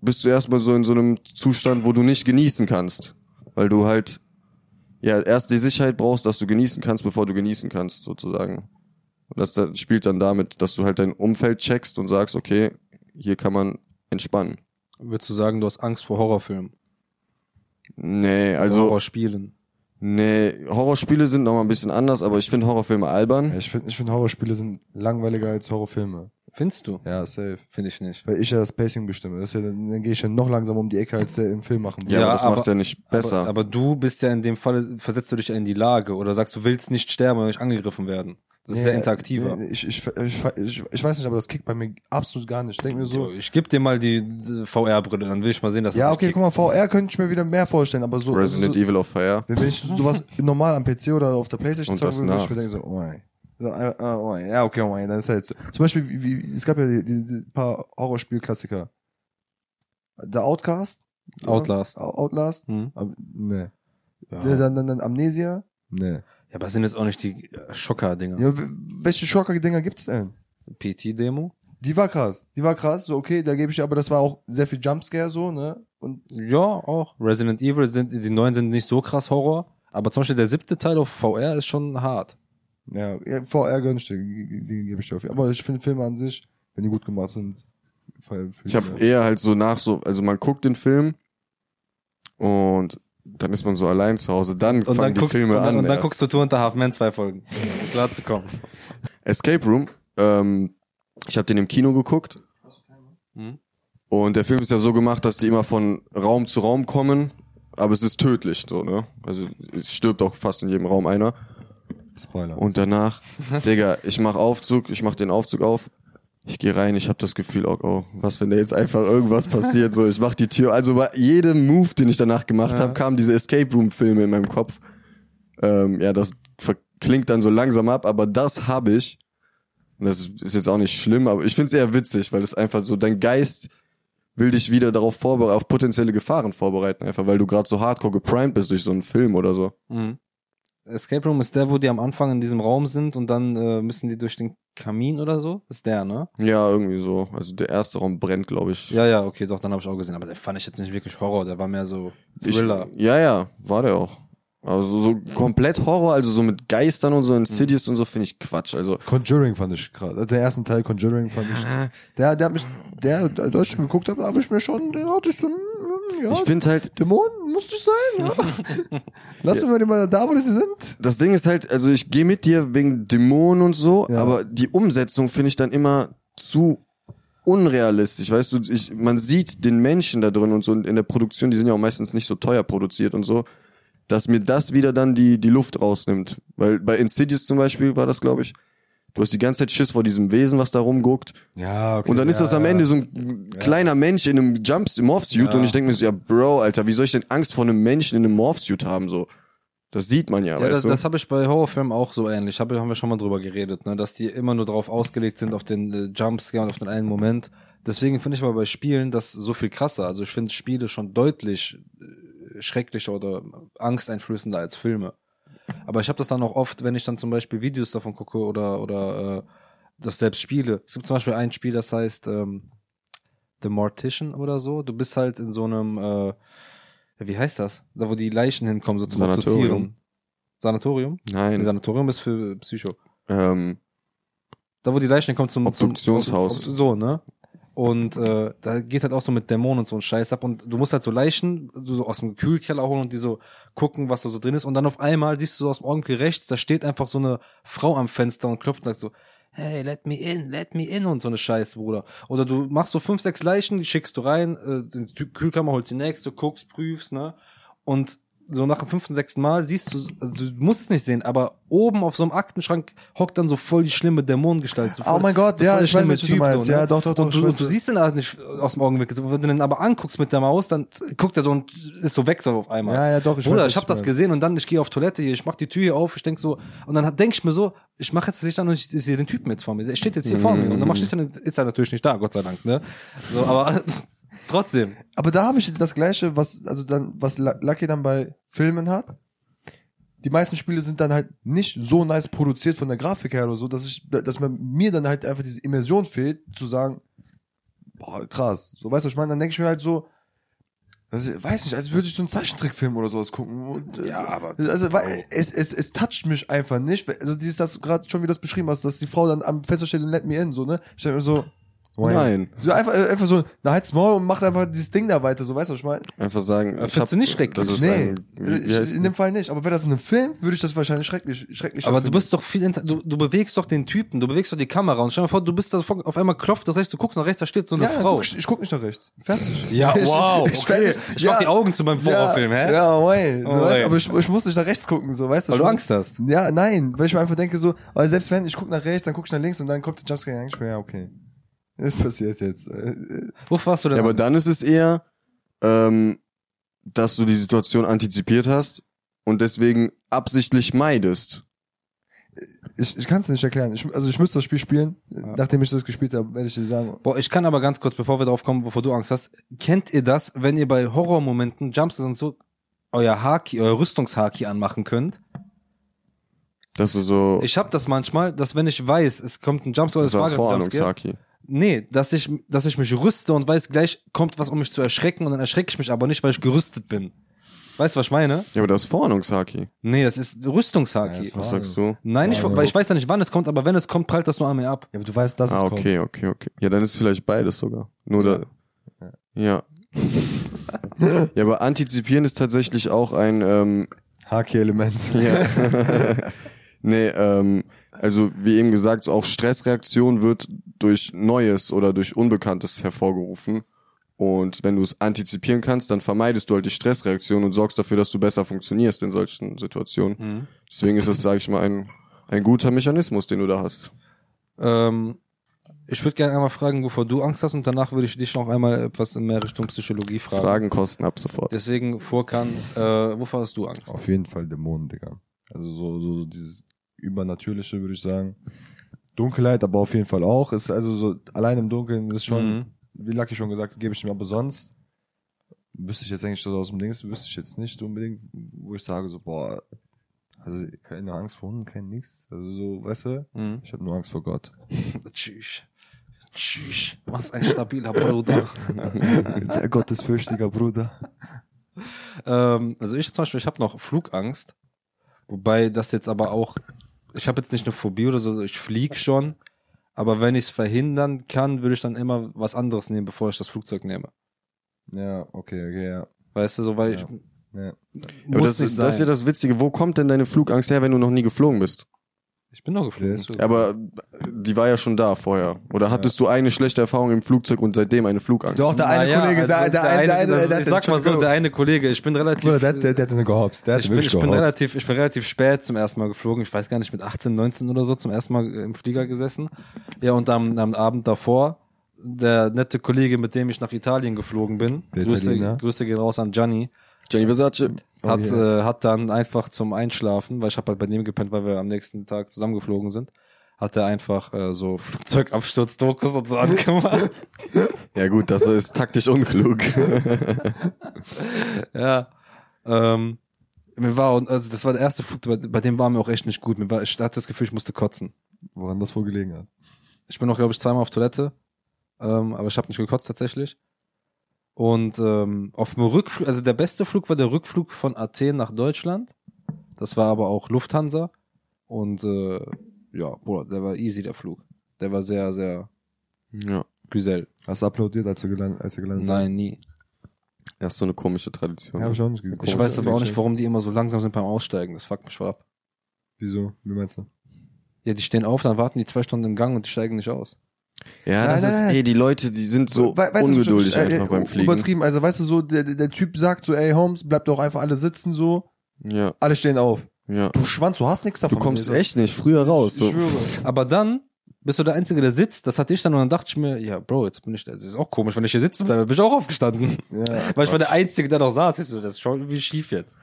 bist du erstmal so in so einem Zustand, wo du nicht genießen kannst, weil du halt ja erst die Sicherheit brauchst, dass du genießen kannst, bevor du genießen kannst, sozusagen. Und das da- spielt dann damit, dass du halt dein Umfeld checkst und sagst, okay, hier kann man entspannen. Würdest du sagen, du hast Angst vor Horrorfilmen? Nee, also, Horrorspielen? Nee, Horrorspiele sind noch mal ein bisschen anders, aber ich finde Horrorfilme albern. Ich finde, ich finde Horrorspiele sind langweiliger als Horrorfilme. Findest du? Ja, safe. Finde ich nicht. Weil ich ja das Pacing bestimme. Das ist ja, dann, dann gehe ich ja noch langsamer um die Ecke, als der im Film machen würde. Ja, Ja, aber das macht's ja nicht besser. Aber, aber du bist ja in dem Fall, versetzt du dich ja in die Lage oder sagst, du willst nicht sterben oder nicht angegriffen werden. Das ist ja interaktiver. Nee, ich, ich, ich, ich, ich weiß nicht, aber das kickt bei mir absolut gar nicht. Ich denke mir so, So, ich geb dir mal die, VR-Brille, dann will ich mal sehen, dass ja, das okay, nicht guck mal, VR könnte ich mir wieder mehr vorstellen, aber so, Resident so, Evil auf Fire. wenn ich sowas normal am PC oder auf der Playstation zocken würde, würde ich mir denken so, oh, ey. So, äh, äh, oh, ja, okay, oh, ey, dann ist halt so. Zum Beispiel, wie, wie, es gab ja die, die, die paar Horrorspiel-Klassiker. The Outcast? Outlast. Out- Outlast? Hm? Aber, nee. Ja. Der, dann, dann, dann Amnesia? Nee. ja, aber sind jetzt auch nicht die äh, Schocker-Dinger. Ja, welche Schocker-Dinger gibt's denn? PT-Demo? Die war krass. Die war krass. So, okay, da gebe ich aber das war auch sehr viel Jumpscare so, ne? Und Ja, auch. Resident Evil sind, die neuen sind nicht so krass Horror, aber zum Beispiel der siebte Teil auf VR ist schon hart. Ja, VR gönn ich dir, die, die gebe ich dir auf. Aber ich finde Filme an sich, wenn die gut gemacht sind, feier- fühl Ich habe eher halt so nach so, also man guckt den Film und dann ist man so allein zu Hause, dann Und fangen dann, die guckst, Filme und dann, an. und dann erst. guckst du Tour unter Half Man zwei Folgen. Um Klar zu kommen. Escape Room, ähm, ich habe den im Kino geguckt Mhm. und der Film ist ja so gemacht, dass die immer von Raum zu Raum kommen, aber es ist tödlich, so ne? Also es stirbt auch fast in jedem Raum einer. Spoiler. Und danach, Digga, ich mach Aufzug, ich mach den Aufzug auf, ich gehe rein, ich hab das Gefühl, oh, oh, was, wenn da jetzt einfach irgendwas passiert, so, ich mach die Tür, also bei jedem Move, den ich danach gemacht hab, Ja. habe, kamen diese Escape Room Filme in meinem Kopf. Ähm, ja, das klingt dann so langsam ab, aber das habe ich. Und das ist jetzt auch nicht schlimm, aber ich find's eher witzig, weil es einfach so, dein Geist will dich wieder darauf vorbereiten, auf potenzielle Gefahren vorbereiten, einfach weil du gerade so hardcore geprimed bist durch so einen Film oder so. Mhm. Escape Room ist der, wo die am Anfang in diesem Raum sind und dann äh, müssen die durch den Kamin oder so? Das ist der, ne? Ja, irgendwie so. Also der erste Raum brennt, glaube ich. Ja, ja, okay, doch, dann habe ich auch gesehen. Aber der fand ich jetzt nicht wirklich Horror, der war mehr so Ich, Thriller. ja, ja, war der auch. Also so komplett Horror, also so mit Geistern und so Mhm. Insidious und so finde ich Quatsch. Also Conjuring fand ich gerade. Der ersten Teil Conjuring fand ich. Der, der hat mich, der, der ich geguckt habe, habe ich mir schon, den hatte ich so, mm, ja, ich finde halt, Dämonen muss nicht sein, ja. Lassen wir die mal da, wo sie sind. das Ding ist halt, also ich gehe mit dir wegen Dämonen und so, Ja. aber die Umsetzung finde ich dann immer zu unrealistisch, weißt du, ich, man sieht den Menschen da drin und so in der Produktion, die sind ja auch meistens nicht so teuer produziert und so, dass mir das wieder dann die, die Luft rausnimmt. Weil bei Insidious zum Beispiel war das, glaube ich, du hast die ganze Zeit Schiss vor diesem Wesen, was da rumguckt. Ja, okay. Und dann ist das am Ende so ein kleiner Mensch in einem Jumps Morphsuit und ich denke mir so, ja, Bro, Alter, wie soll ich denn Angst vor einem Menschen in einem Morphsuit haben, so? Das sieht man ja, Ja, weißt das, du? das habe ich bei Horrorfilmen auch so ähnlich. Hab, haben wir schon mal drüber geredet, ne? dass die immer nur darauf ausgelegt sind, auf den äh, Jumpscare und auf den einen Moment. Deswegen finde ich aber bei Spielen das so viel krasser. Also ich finde Spiele schon deutlich äh, schrecklicher oder angsteinflößender als Filme. Aber ich habe das dann auch oft, wenn ich dann zum Beispiel Videos davon gucke oder oder äh, das selbst spiele. Es gibt zum Beispiel ein Spiel, das heißt ähm, The Mortician oder so. Du bist halt in so einem, äh, wie heißt das? Da wo die Leichen hinkommen, so zum Sanatorium. Obduzieren. Sanatorium? Nee, Nein, Sanatorium ist für Psycho. ähm, Da wo die Leichen hinkommen zum Obduktionshaus. Zum, so, ne? Und äh, da geht halt auch so mit Dämonen und so ein Scheiß ab. Und du musst halt so Leichen so aus dem Kühlkeller holen und die so gucken, was da so drin ist. Und dann auf einmal siehst du so aus dem Augenblick rechts, da steht einfach so eine Frau am Fenster und klopft und sagt so, hey, let me in, let me in und so eine Scheiße, Bruder. Oder du machst so fünf, sechs Leichen, die schickst du rein, äh, die Tü- Kühlkammer holst die nächste, guckst, prüfst, ne? Und so nach dem fünften, sechsten Mal siehst du, also du musst es nicht sehen, aber oben auf so einem Aktenschrank hockt dann so voll die schlimme Dämonengestalt. So Oh voll, mein Gott, so ja, ich weiß, schlimme was du meinst. Ja, doch, doch, doch, Und ich du, weiß, und du siehst den halt nicht aus dem Augenblick. Wenn du den aber anguckst mit der Maus, dann guckt er so und ist so weg so auf einmal. Ja, ja, doch, ich Bruder, weiß, ich hab du das gesehen und dann, ich gehe auf Toilette hier, ich mach die Tür hier auf, ich denk so, und dann denk ich mir so, ich mache jetzt das Licht an und ich, ich sehe den Typen jetzt vor mir. Der steht jetzt hier vor mir. Und dann mach ich an, ist er natürlich nicht da, Gott sei Dank, ne? So, aber trotzdem. Aber da habe ich das Gleiche, was, also dann, was Lu- Lucky dann bei Filmen hat. Die meisten Spiele sind dann halt nicht so nice produziert von der Grafik her oder so, dass ich, dass man, mir dann halt einfach diese Immersion fehlt, zu sagen, boah, krass. So, weißt du, was ich meine? Dann denke ich mir halt so, also, weiß nicht, als würde ich so einen Zeichentrickfilm oder sowas gucken. Und, äh, Ja, aber- Also, weil, es, es, es toucht mich einfach nicht. Also, dieses, das gerade schon, wie du das beschrieben hast, dass die Frau dann am Fenster steht und let me in, so, ne? Ich denke mir so, Nein. So einfach, äh, einfach so, na halt's Maul und macht einfach dieses Ding da weiter, so, weißt du, was ich meine? Einfach sagen, ich findest du nicht schrecklich? Das ist Nee, ein, wie, wie ich, in dem Fall nicht. Aber wäre das in einem Film, würde ich das wahrscheinlich schrecklich, schrecklich Aber du bist doch viel, du, du bewegst doch den Typen, du bewegst doch die Kamera und stell dir vor, du bist da vor- auf einmal klopft das rechts, du guckst nach rechts, da steht so eine ja, Frau. Guck ich, ich guck nicht nach rechts. Fertig. Ja, Ich- wow, ich, okay. Ich mach die Augen zu beim Horrorfilm, ja, hä? Ja, way. So, Oh, weißt, aber ich, ich muss nicht nach rechts gucken, so, weißt du. Weil du ich- Angst hast. Ja, nein, weil ich mir einfach denke so, aber selbst wenn ich gucke nach rechts, dann gucke ich nach links und dann kommt der Jumpscare, ich ja, okay. Das passiert jetzt. Wovor hast du denn Ja, aber dann ist es eher, ähm, dass du die Situation antizipiert hast und deswegen absichtlich meidest. Ich, ich kann es nicht erklären. Ich, also ich müsste das Spiel spielen. Nachdem ich das gespielt habe, werde ich dir sagen. Boah, ich kann aber ganz kurz, bevor wir drauf kommen, wovor du Angst hast, kennt ihr das, wenn ihr bei Horrormomenten, Jumpscares und so, euer Haki, euer Rüstungshaki anmachen könnt? Dass du so, Ich hab das manchmal, dass wenn ich weiß, es kommt ein Jumpscare oder das es war ein Jumpscare, Vorahnungshaki. Nee, dass ich, dass ich mich rüste und weiß, gleich kommt was, um mich zu erschrecken und dann erschrecke ich mich aber nicht, weil ich gerüstet bin. Weißt du, was ich meine? Ja, aber das ist Vorahnungshaki. Nee, das ist Rüstungshaki. Ja, Was sagst du? Nein, ich, weil ich weiß ja nicht, wann es kommt, aber wenn es kommt, prallt das nur an mir ab. Ja, aber du weißt, dass Ah, es kommt. okay, okay, okay. Ja, dann ist es vielleicht beides sogar. Nur da. Ja. ja, aber antizipieren ist tatsächlich auch ein, ähm, Haki-Element. ja. nee, ähm, also wie eben gesagt, auch Stressreaktion wird durch Neues oder durch Unbekanntes hervorgerufen. Und wenn du es antizipieren kannst, dann vermeidest du halt die Stressreaktion und sorgst dafür, dass du besser funktionierst in solchen Situationen. Deswegen ist es, sage ich mal, ein, ein guter Mechanismus, den du da hast. Ähm, ich würde gerne einmal fragen, wovor du Angst hast und danach würde ich dich noch einmal etwas in mehr Richtung Psychologie fragen. Fragen kosten ab sofort. Deswegen, Vorkan, äh, wovor hast du Angst? Auf jeden Fall Dämonen, Digga. Also so, so dieses Übernatürliche, würde ich sagen. Dunkelheit, aber auf jeden Fall auch. Ist also so, allein im Dunkeln ist schon, Mhm. wie Lucky schon gesagt, gebe ich ihm aber sonst wüsste ich jetzt eigentlich so aus dem Dings, wüsste ich jetzt nicht unbedingt, wo ich sage so, boah, also keine Angst vor Hunden, kein nix. Also so, weißt du, Mhm. ich habe nur Angst vor Gott. Tschüss. Tschüss. Was ein stabiler Bruder. Sehr gottesfürchtiger Bruder. ähm, also ich zum Beispiel, ich habe noch Flugangst. Wobei das jetzt aber auch, ich habe jetzt nicht eine Phobie oder so, ich flieg schon. Aber wenn ich es verhindern kann, würde ich dann immer was anderes nehmen, bevor ich das Flugzeug nehme. Ja, okay, okay, ja. Weißt du, so weil Ja. ich ja. Aber das, ist, das ist ja das Witzige. Wo kommt denn deine Flugangst her, wenn du noch nie geflogen bist? Ich bin doch geflogen. Ist- Aber die war ja schon da vorher. Oder hattest du eine schlechte Erfahrung im Flugzeug und seitdem eine Flugangst? Doch, der eine Kollege, also der, der, eine, der, eine, eine, das, der, ich sag mal so, der eine Kollege, ich bin relativ, Bruder, der, der, der hat eine gehopst. Der ich bin, ich bin relativ, ich bin relativ spät zum ersten Mal geflogen. Ich weiß gar nicht, mit 18, 19 oder so zum ersten Mal im Flieger gesessen. Ja, und am, am Abend davor, der nette Kollege, mit dem ich nach Italien geflogen bin, Grüße? Grüße gehen raus an Gianni, Gianni Versace. Hat, Oh, ja. äh, hat dann einfach zum Einschlafen, weil ich habe halt bei dem gepennt, weil wir am nächsten Tag zusammengeflogen sind, hat er einfach äh, so Flugzeugabsturz-Dokus und so angemacht. Ja gut, das ist taktisch unklug. Ja. Ähm, mir war, also das war der erste Flug, bei, bei dem war mir auch echt nicht gut. Mir war, ich hatte das Gefühl, ich musste kotzen. Woran das wohl gelegen hat. Ich bin noch, glaube ich, zweimal auf Toilette, ähm, aber ich habe nicht gekotzt tatsächlich. Und ähm, auf dem Rückflug, also der beste Flug war der Rückflug von Athen nach Deutschland. Das war aber auch Lufthansa. Und äh, ja, Bruder, der war easy, der Flug. Der war sehr, sehr ja. güzel. Hast du applaudiert, als du gelandet, als du gelandet Nein, nie. Das ist so eine komische Tradition. Ja, hab ich auch nicht gesehen. Ich weiß aber auch nicht, warum die immer so langsam sind beim Aussteigen. Das fuckt mich voll ab. Wieso? Wie meinst du? Ja, die stehen auf, dann warten die zwei Stunden im Gang und die steigen nicht aus. Ja, das Nein, ist, nein, nein. ey, die Leute, die sind so We- du, ungeduldig schon, äh, einfach beim Fliegen. Übertrieben, also weißt du so, der, der Typ sagt so, ey Holmes, bleibt doch einfach alle sitzen so, Ja, alle stehen auf. ja. Du Schwanz, du hast nichts Du davon. kommst Nee, echt nicht früher raus. Ich So. schwöre. Aber dann bist du der Einzige, der sitzt. Das hatte ich dann und dann dachte ich mir, ja, Bro, jetzt bin ich, das ist auch komisch, wenn ich hier sitzen bleibe, bin ich auch aufgestanden. Ja. Weil ich war der Einzige, der noch saß. Siehst du, das ist schon irgendwie schief jetzt.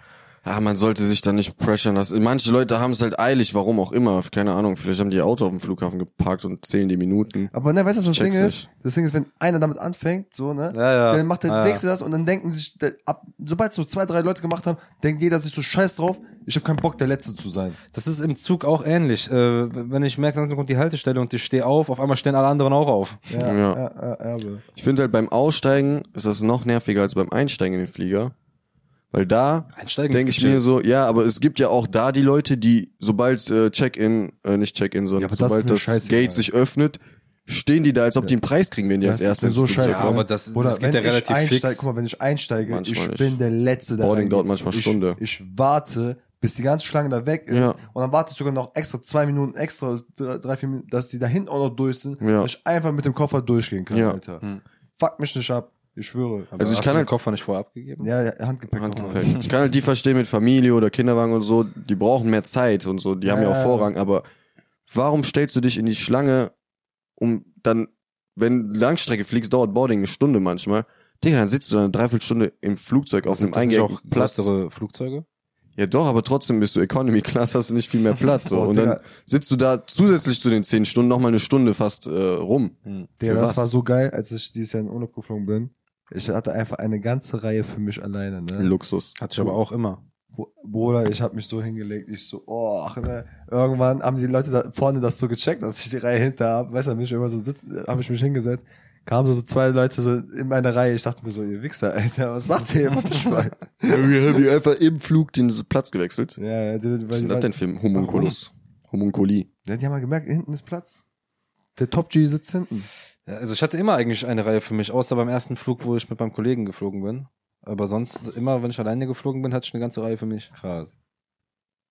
Ja, man sollte sich da nicht pressure lassen. Manche Leute haben es halt eilig, warum auch immer. Keine Ahnung, vielleicht haben die ihr Auto auf dem Flughafen geparkt und zählen die Minuten. Aber ne, weißt du, was das Ding ist? nicht. Das Ding ist, wenn einer damit anfängt, so, ne? Ja, ja. Dann macht der Ja, Nächste das und dann denken sich, der, ab, sobald so zwei, drei Leute gemacht haben, denkt jeder sich so scheiß drauf, ich habe keinen Bock, der Letzte zu sein. Das ist im Zug auch ähnlich. Äh, wenn ich merke, dann kommt die Haltestelle und ich stehe auf, auf einmal stehen alle anderen auch auf. Ja, Ja. ja, ja, ja. Ich finde halt beim Aussteigen ist das noch nerviger als beim Einsteigen in den Flieger. Weil da denke ich mir so, ja, aber es gibt ja auch da die Leute, die sobald äh, Check-in, äh, nicht Check-in, Ja, sondern das ist sobald das, scheißegal. Gate sich öffnet, stehen die da, als ob die einen Preis kriegen, wenn die Das als ist erste mir ins so scheiße. Ja, aber das- Bruder, das geht wenn ja relativ ich einsteige, fix. guck mal, wenn ich einsteige, Manchmal ich bin der Letzte, der Boarding dauert manchmal ich, Stunde. Ich warte, bis die ganze Schlange da weg ist. Ja. Und dann warte ich sogar noch extra zwei Minuten, extra drei, drei vier Minuten, dass die da hinten auch noch durch sind, Ja. dass ich einfach mit dem Koffer durchgehen kann, Ja. Alter. Hm. Fuck mich nicht ab. Ich schwöre. Aber Also ich kann halt- Koffer nicht vorher abgegeben. ja, ja, Handgepäck. Handgepäck. Ich kann halt die verstehen mit Familie oder Kinderwagen und so, die brauchen mehr Zeit und so, die haben ja auch. Vorrang, aber warum stellst du dich in die Schlange, um dann, wenn Langstrecke fliegst, dauert Boarding eine Stunde manchmal. Digga, dann sitzt du dann eine Dreiviertelstunde im Flugzeug auf einem eingängigen Platz. größere Flugzeuge? Ja doch, aber trotzdem bist du Economy Class, hast du nicht viel mehr Platz. So. Oh, und dann sitzt du da zusätzlich zu den zehn Stunden nochmal eine Stunde fast äh, rum. Hm. Digga, das was? war so geil, als ich dieses Jahr in Urlaub geflogen bin. Ich hatte einfach eine ganze Reihe für mich alleine, ne? Luxus. Hatte ich aber auch immer. Br- Bruder, ich habe mich so hingelegt, ich so, oh, ach, ne. Irgendwann haben die Leute da vorne das so gecheckt, dass ich die Reihe hinter habe. Weißt du, hab ich immer so sitzt, habe ich mich hingesetzt. Kamen so, so zwei Leute so in meiner Reihe. Ich dachte mir so, ihr Wichser, Alter, was macht ihr? Was Schwein? Wir haben hier einfach im Flug den Platz gewechselt. ja, ja, die, die, Was ist denn das denn für ein Homunculus? Homunculi. ja, die haben mal gemerkt, hinten ist Platz. Der Top G sitzt hinten. Ja, also ich hatte immer eigentlich eine Reihe für mich, außer beim ersten Flug, wo ich mit meinem Kollegen geflogen bin. Aber sonst immer, wenn ich alleine geflogen bin, hatte ich eine ganze Reihe für mich. Krass.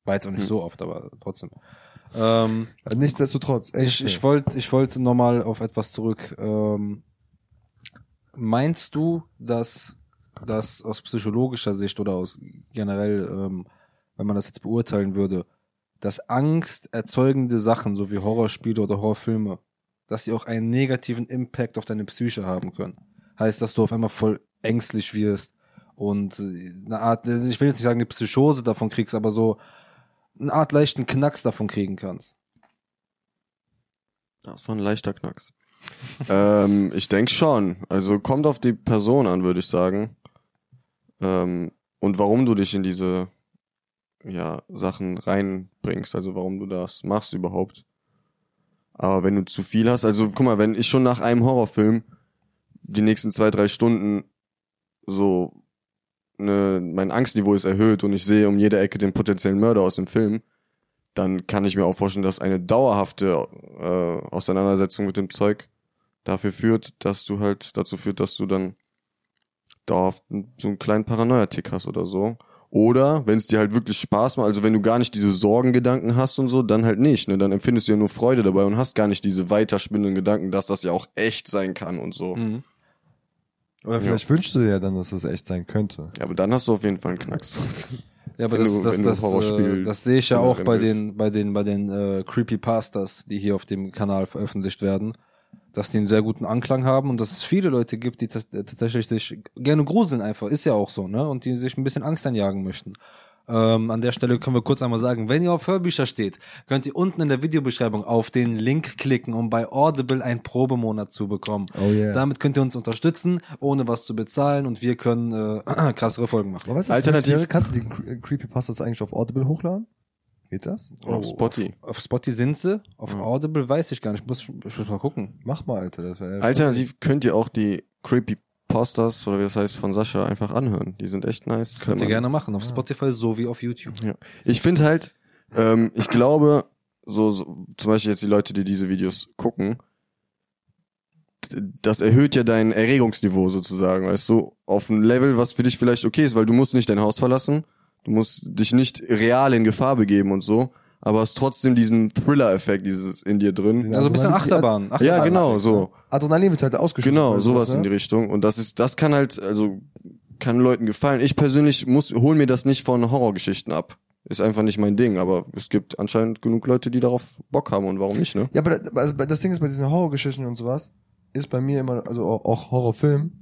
War jetzt auch nicht Hm. so oft, aber trotzdem. Ähm, Nichtsdestotrotz, ey, ich ich wollte ich wollte nochmal auf etwas zurück. Ähm, meinst du, dass das aus psychologischer Sicht oder aus generell, ähm, wenn man das jetzt beurteilen würde, dass Angst erzeugende Sachen, so wie Horrorspiele oder Horrorfilme, dass sie auch einen negativen Impact auf deine Psyche haben können? Heißt, dass du auf einmal voll ängstlich wirst und äh, eine Art, ich will jetzt nicht sagen, eine Psychose davon kriegst, aber so eine Art leichten Knacks davon kriegen kannst. Das war ein leichter Knacks. ähm, ich denke schon. Also kommt auf die Person an, würde ich sagen. Ähm, und warum du dich in diese ja, Sachen reinbringst, also warum du das machst überhaupt. Aber wenn du zu viel hast, also guck mal, wenn ich schon nach einem Horrorfilm die nächsten zwei, drei Stunden so ne, mein Angstniveau ist erhöht und ich sehe um jede Ecke den potenziellen Mörder aus dem Film, dann kann ich mir auch vorstellen, dass eine dauerhafte äh, Auseinandersetzung mit dem Zeug dafür führt, dass du halt dazu führt, dass du dann dauerhaft so einen kleinen Paranoia-Tick hast oder so. Oder wenn es dir halt wirklich Spaß macht, also wenn du gar nicht diese Sorgengedanken hast und so, dann halt nicht, ne? Dann empfindest du ja nur Freude dabei und hast gar nicht diese weiterspinnenden Gedanken, dass das ja auch echt sein kann und so. Mhm. Oder vielleicht wünschst du dir ja dann, dass das echt sein könnte. Ja, aber dann hast du auf jeden Fall einen Knacks. Ja, aber Wenn das, du- das, das, äh, das sehe ich ja auch bei willst. den, bei den, bei den äh, Creepypastas, die hier auf dem Kanal veröffentlicht werden, dass die einen sehr guten Anklang haben und dass es viele Leute gibt, die äh, tatsächlich sich gerne gruseln einfach, ist ja auch so, ne? Und die sich ein bisschen Angst einjagen möchten. Ähm, an der Stelle können wir kurz einmal sagen, wenn ihr auf Hörbücher steht, könnt ihr unten in der Videobeschreibung auf den Link klicken, um bei Audible einen Probemonat zu bekommen. Oh yeah. Damit könnt ihr uns unterstützen, ohne was zu bezahlen und wir können äh, krassere Folgen machen. Alternativ- Alternativ. Kannst du die Cre- Creepypastas eigentlich auf Audible hochladen? Geht das? Auf Spotty. Auf, auf Spotty sind sie, auf Audible weiß ich gar nicht. Ich muss, ich muss mal gucken. Mach mal, Alter. Das wäre Alternativ könnt ihr auch die Creepy Posters oder wie das heißt von Sascha einfach anhören. Die sind echt nice. Könnt ihr gerne machen, auf Spotify sowie auf YouTube. Ja. Ich finde halt, ähm, ich glaube, so, so zum Beispiel jetzt die Leute, die diese Videos gucken, das erhöht ja dein Erregungsniveau sozusagen, weißt du, auf ein Level, was für dich vielleicht okay ist, weil du musst nicht dein Haus verlassen, du musst dich nicht real in Gefahr begeben und so, aber hast trotzdem diesen Thriller-Effekt dieses in dir drin. Also ein bisschen Achterbahn. Achterbahn. Ja, genau, so. Adrenalin wird halt ausgeschüttet. Genau, sowas ne? in die Richtung. Und das ist, das kann halt, also kann Leuten gefallen. Ich persönlich muss, hol mir das nicht von Horrorgeschichten ab. Ist einfach nicht mein Ding, aber es gibt anscheinend genug Leute, die darauf Bock haben und warum nicht, ne? Ja, aber also das Ding ist bei diesen Horrorgeschichten und sowas, ist bei mir immer, also auch, auch Horrorfilm,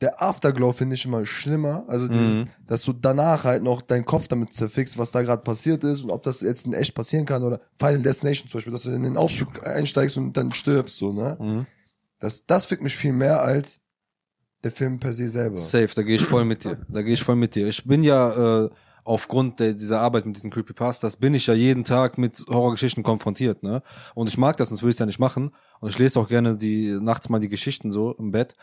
der Afterglow finde ich immer schlimmer. Also dieses, Mhm. dass du danach halt noch deinen Kopf damit zerfickst, was da gerade passiert ist und ob das jetzt in echt passieren kann oder Final Destination zum Beispiel, dass du in den Aufzug einsteigst und dann stirbst, so, ne? Mhm. Das, das fickt mich viel mehr als der Film per se selber. Safe, da gehe ich voll mit dir. Da gehe ich voll mit dir. Ich bin ja äh, aufgrund der, dieser Arbeit mit diesen Creepypastas, bin ich ja jeden Tag mit Horrorgeschichten konfrontiert, ne? Und ich mag das, sonst würde ich es ja nicht machen. Und ich lese auch gerne die nachts mal die Geschichten so im Bett.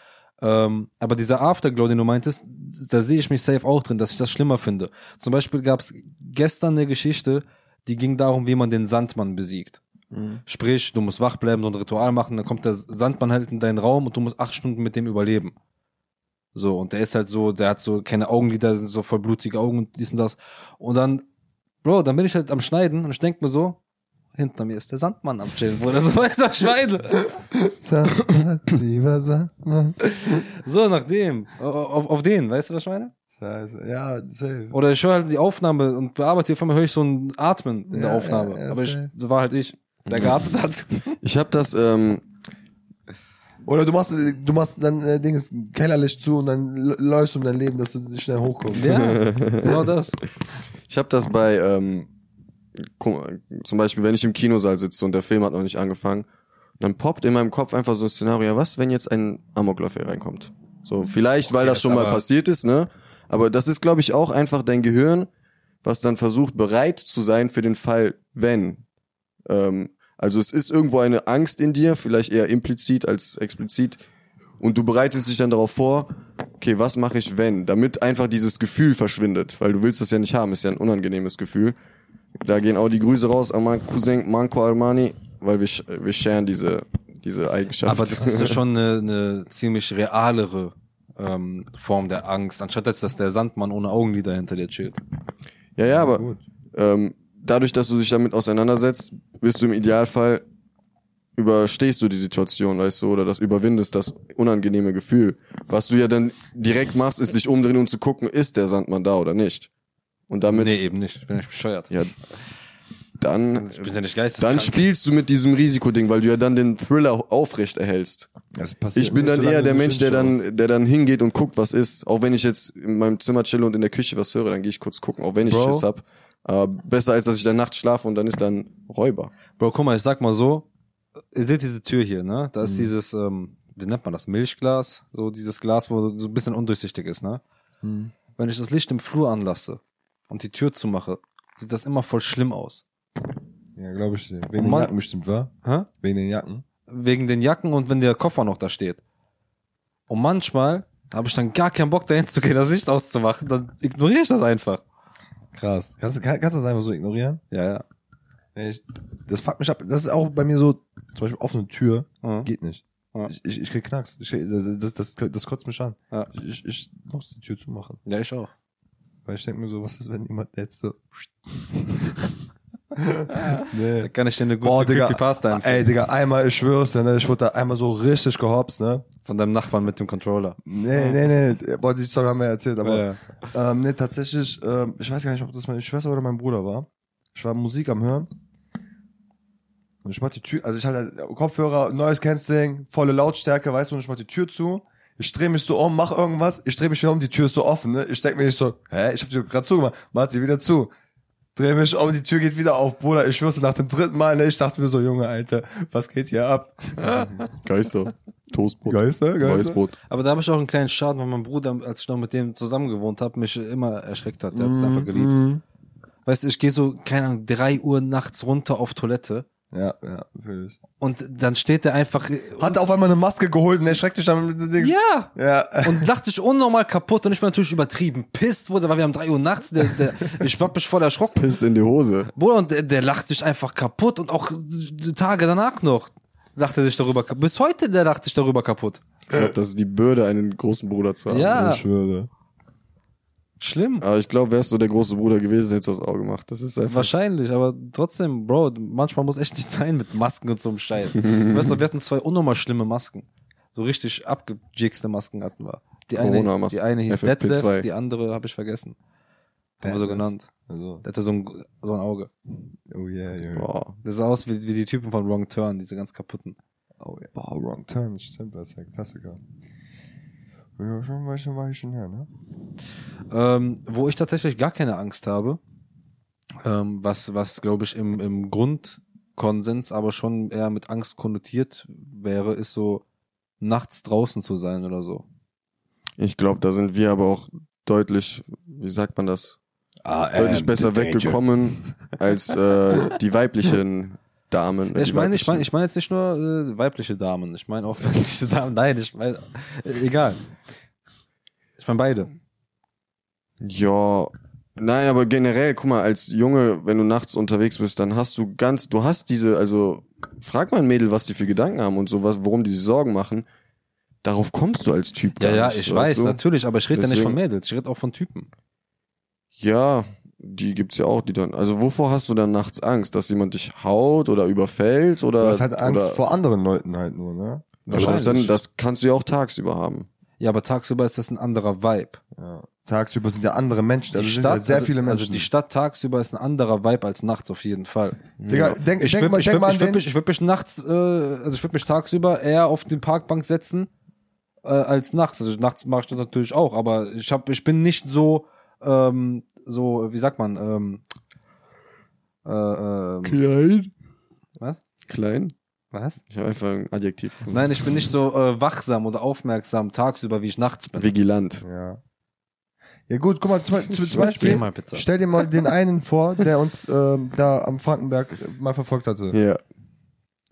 Ähm, aber dieser Afterglow, den du meintest, da sehe ich mich safe auch drin, dass ich das schlimmer finde. Zum Beispiel gab es gestern eine Geschichte, die ging darum, wie man den Sandmann besiegt. Sprich, du musst wach bleiben, so ein Ritual machen, dann kommt der Sandmann halt in deinen Raum und du musst acht Stunden mit dem überleben. So, und der ist halt so, der hat so keine Augenlider, sind so voll blutige Augen und dies und das. Und dann, Bro, dann bin ich halt am Schneiden und ich denk mir so, hinter mir ist der Sandmann am Chillen, Bruder. So weißt du, was ich meine? Sandmann, lieber Sandmann. So, nach dem. Auf, auf den, weißt du, was ich meine? Scheiße. Ja, safe. Oder ich höre halt die Aufnahme und bearbeite, auf einmal höre ich so ein Atmen in der Ja, Aufnahme. ja, ja, Aber ich, das war halt ich, der geatmet hat. Ich habe das, ähm, Oder du machst, du machst dann äh, Dings Kellerlicht zu und dann läufst um dein Leben, dass du schnell hochkommst. ja, genau das. ich habe das bei, ähm, zum Beispiel, wenn ich im Kinosaal sitze und der Film hat noch nicht angefangen, dann poppt in meinem Kopf einfach so ein Szenario, ja, was, wenn jetzt ein Amoklauf hier reinkommt? So, vielleicht, weil Okay, das schon mal passiert ist, ne? Aber das ist, glaube ich, auch einfach dein Gehirn, was dann versucht, bereit zu sein für den Fall, wenn. Ähm, also es ist irgendwo eine Angst in dir, vielleicht eher implizit als explizit. Und du bereitest dich dann darauf vor, okay, was mache ich, wenn? Damit einfach dieses Gefühl verschwindet, weil du willst das ja nicht haben, ist ja ein unangenehmes Gefühl. Da gehen auch die Grüße raus an meinen Cousin Manco Armani, weil wir, wir sharen diese, diese Eigenschaft. Aber das ist ja schon eine, eine ziemlich realere ähm, Form der Angst, anstatt jetzt, dass der Sandmann ohne Augenlider hinter dir chillt. Ja, ja, aber gut. ähm, dadurch, dass du dich damit auseinandersetzt, wirst du im Idealfall überstehst du die Situation, weißt du, oder das überwindest das unangenehme Gefühl. Was du ja dann direkt machst, ist dich umdrehen und zu gucken, ist der Sandmann da oder nicht. Und damit, Nee, eben nicht. Ich bin nicht bescheuert. ja, dann, Ich bin ja nicht dann geisteskrank. spielst du mit diesem Risikoding, weil du ja dann den Thriller aufrecht erhältst. Das passiert Ich bin dann eher der Mensch, der dann, der dann hingeht und guckt, was ist. Auch wenn ich jetzt in meinem Zimmer chille und in der Küche was höre, dann gehe ich kurz gucken, auch wenn ich Bro. Schiss hab. Aber besser als dass ich dann nachts schlafe und dann ist dann Räuber. Bro, guck mal, ich sag mal so, ihr seht diese Tür hier, ne? Da ist dieses, ähm, wie nennt man das, Milchglas? So dieses Glas, wo so ein bisschen undurchsichtig ist, ne? Wenn ich das Licht im Flur anlasse und die Tür zumache, sieht das immer voll schlimm aus. Ja, glaube ich. Wegen den Jacken bestimmt, wa? Hä? Wegen den Jacken. Wegen den Jacken und wenn der Koffer noch da steht. Und manchmal habe ich dann gar keinen Bock dahin zu gehen, das Licht auszumachen, dann ignoriere ich das einfach. Krass. Kannst du, kann, kannst du das einfach so ignorieren? Ja, ja. Echt? Das fuckt mich ab. Das ist auch bei mir so, zum Beispiel offene Tür, Mhm. geht nicht. Ja. Ich, ich, ich krieg Knacks. Ich, das, das, das, das kotzt mich an. Ja. Ich, ich muss die Tür zumachen. Ja, ich auch. Weil ich denke mir so, was ist, wenn jemand jetzt so... nee. Da kann ich dir eine gute Boah, Digga, Creepypasta empfehlen. ey, Digga, einmal, ich schwör's dir, ne, ich wurde da einmal so richtig gehopst, ne. Von deinem Nachbarn mit dem Controller. Nee, nee, nee, boah, die Story haben wir erzählt, aber, Ja, ähm, nee, tatsächlich, ähm, ich weiß gar nicht, ob das meine Schwester oder mein Bruder war. Ich war Musik am Hören. Und ich mach die Tür, also ich hatte halt Kopfhörer, neues Canceling, volle Lautstärke, weißt du, und ich mach die Tür zu. Ich dreh mich so um, mach irgendwas, ich dreh mich wieder um, die Tür ist so offen, ne? Ich denk mir nicht so, hä, ich hab die gerade zugemacht, mach sie wieder zu. Dreh mich um, die Tür geht wieder auf, Bruder, ich schwör's nach dem dritten Mal, ne? Ich dachte mir so, Junge, Alter, was geht hier ab? Geister. Toastbrot. Geister, Geister? Weißbrot. Aber da habe ich auch einen kleinen Schaden, weil mein Bruder, als ich noch mit dem zusammen gewohnt habe, mich immer erschreckt hat. Der hat es einfach geliebt. Weißt du, ich gehe so, keine Ahnung, drei Uhr nachts runter auf Toilette Ja, ja, natürlich. und dann steht der einfach. Hat auf einmal eine Maske geholt und erschreckt dich dann mit dem Ding. ja! Ja. Und lacht sich unnormal kaputt und ich bin natürlich übertrieben pisst, Bruder, weil wir haben drei Uhr nachts, der, der, ich hab mich voll erschrocken. Pisst in die Hose. Bruder, und der, der lacht sich einfach kaputt und auch Tage danach noch lacht er sich darüber kaputt. Bis heute, der lacht sich darüber kaputt. Ich glaube, das ist die Bürde, einen großen Bruder zu haben. Ja. Ich schwöre. Schlimm. Aber ich glaube, wärst du der große Bruder gewesen, hättest du das auch gemacht. Das ist einfach. Wahrscheinlich, aber trotzdem, Bro, manchmal muss echt nicht sein mit Masken und so einem Scheiß. weißt du, wir hatten zwei unnormal schlimme Masken. So richtig abgejigste Masken hatten wir. Die eine, die eine hieß FFP2. Detlef, die andere habe ich vergessen. Haben wir so genannt. Also, Der hatte so ein, so ein Auge. oh yeah, yeah. Boah. Der sah aus wie, wie die Typen von Wrong Turn, diese ganz kaputten. Oh yeah. Boah, Wrong Turn, stimmt, das ist der Klassiker. Ja, schon ein bisschen Weichen her, ne? Ähm, wo ich tatsächlich gar keine Angst habe, ähm, was, was glaube ich im, im Grundkonsens aber schon eher mit Angst konnotiert wäre, ist so nachts draußen zu sein oder so. Ich glaube, da sind wir aber auch deutlich, wie sagt man das, Ah, deutlich besser weggekommen als äh, die weiblichen Damen. Ja, ich meine, ich meine, ich meine jetzt nicht nur äh, weibliche Damen, ich meine auch weibliche Damen. Nein, ich meine, äh, egal. Ich meine beide. Ja, nein, aber generell, guck mal, als Junge, wenn du nachts unterwegs bist, dann hast du ganz, du hast diese, also frag mal ein Mädel, was die für Gedanken haben und sowas, worum die sich Sorgen machen. Darauf kommst du als Typ Ja, ja, nicht, ich weiß, du? natürlich, aber ich rede ja nicht von Mädels, ich rede auch von Typen. Ja, die gibt's ja auch, die dann. Also wovor hast du dann nachts Angst, dass jemand dich haut oder überfällt oder? Du hast halt Angst vor anderen Leuten halt nur, ne? Aber das, dann, Wahrscheinlich. das kannst du ja auch tagsüber haben. Ja, aber tagsüber ist das ein anderer Vibe. Ja. Tagsüber sind ja andere Menschen, also die Stadt, ja sehr also, viele Menschen. also die Stadt tagsüber ist ein anderer Vibe als nachts auf jeden Fall. Digga, denk, Ich würde mal, ich würd, ich würd mich, ich würd mich nachts, äh, also ich würde mich tagsüber eher auf die Parkbank setzen äh, als nachts. Also nachts mache ich das natürlich auch, aber ich hab, ich bin nicht so, ähm, so, wie sagt man, ähm, äh, ähm, Klein? was? Klein? Was? Ich habe einfach ein Adjektiv. gefunden. Nein, ich bin nicht so äh, wachsam oder aufmerksam tagsüber, wie ich nachts bin. Vigilant. ja. Ja gut, guck mal, zum, zum, zum Beispiel, mal bitte. stell dir mal den einen vor, der uns ähm, da am Frankenberg mal verfolgt hatte. Ja.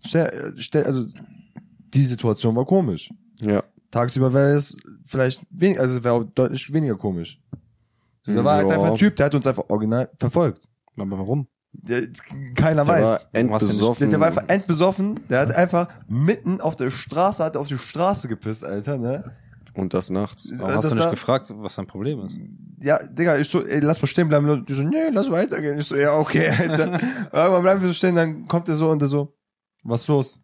Stell, stell, also die Situation war komisch. Ja. Tagsüber wäre es vielleicht wenig, also wäre auch deutlich weniger komisch. Da war halt Ja. einfach ein Typ, der hat uns einfach original verfolgt. Aber warum? Der, keiner Der war weiß. Nicht- endbesoffen. Der, der war einfach endbesoffen, der hat einfach mitten auf der Straße, hat auf die Straße gepisst, Alter, ne? Und das nachts. Warum Das hast du nicht gefragt, was dein Problem ist? Ja, Digga, ich so, ey, lass mal stehen bleiben. Und Die so, nee, lass weitergehen. Ich so, ja, okay, Alter. Irgendwann bleiben wir so stehen, dann kommt er so und der so, was ist los?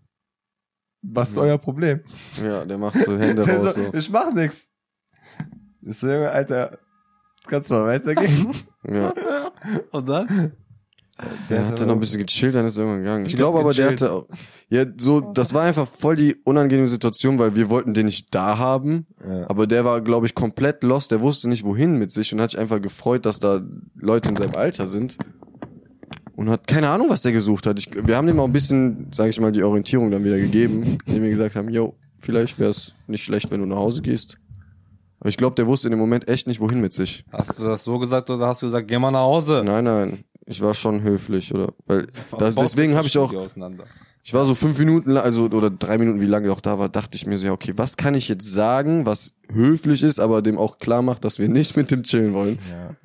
Was ist euer Problem? Ja, der macht so Hände Der raus. so, So. ich mach nix. Ich so, Junge, Alter, kannst du mal weitergehen? Ja. Und dann? Der aber- dann noch ein bisschen gechillt, dann ist er irgendwann gegangen. Ich Der glaube aber, der hatte auch, ja, so, das war einfach voll die unangenehme Situation, weil wir wollten den nicht da haben. Ja. Aber der war, glaube ich, komplett lost. Der wusste nicht, wohin mit sich und hat sich einfach gefreut, dass da Leute in seinem Alter sind. und hat keine Ahnung, was der gesucht hat. Ich, wir haben dem auch ein bisschen, sage ich mal, die Orientierung dann wieder gegeben, indem wir gesagt haben, yo, vielleicht wäre es nicht schlecht, wenn du nach Hause gehst. Aber ich glaube, der wusste in dem Moment echt nicht, wohin mit sich. Hast du das so gesagt oder hast du gesagt, geh mal nach Hause? Nein, nein, ich war schon höflich, oder? Weil das, deswegen habe ich auch, ich war so fünf Minuten, lang, also oder drei Minuten, wie lange ich auch da war, dachte ich mir so, ja, okay, was kann ich jetzt sagen, was höflich ist, aber dem auch klar macht, dass wir nicht mit dem chillen wollen. Ja.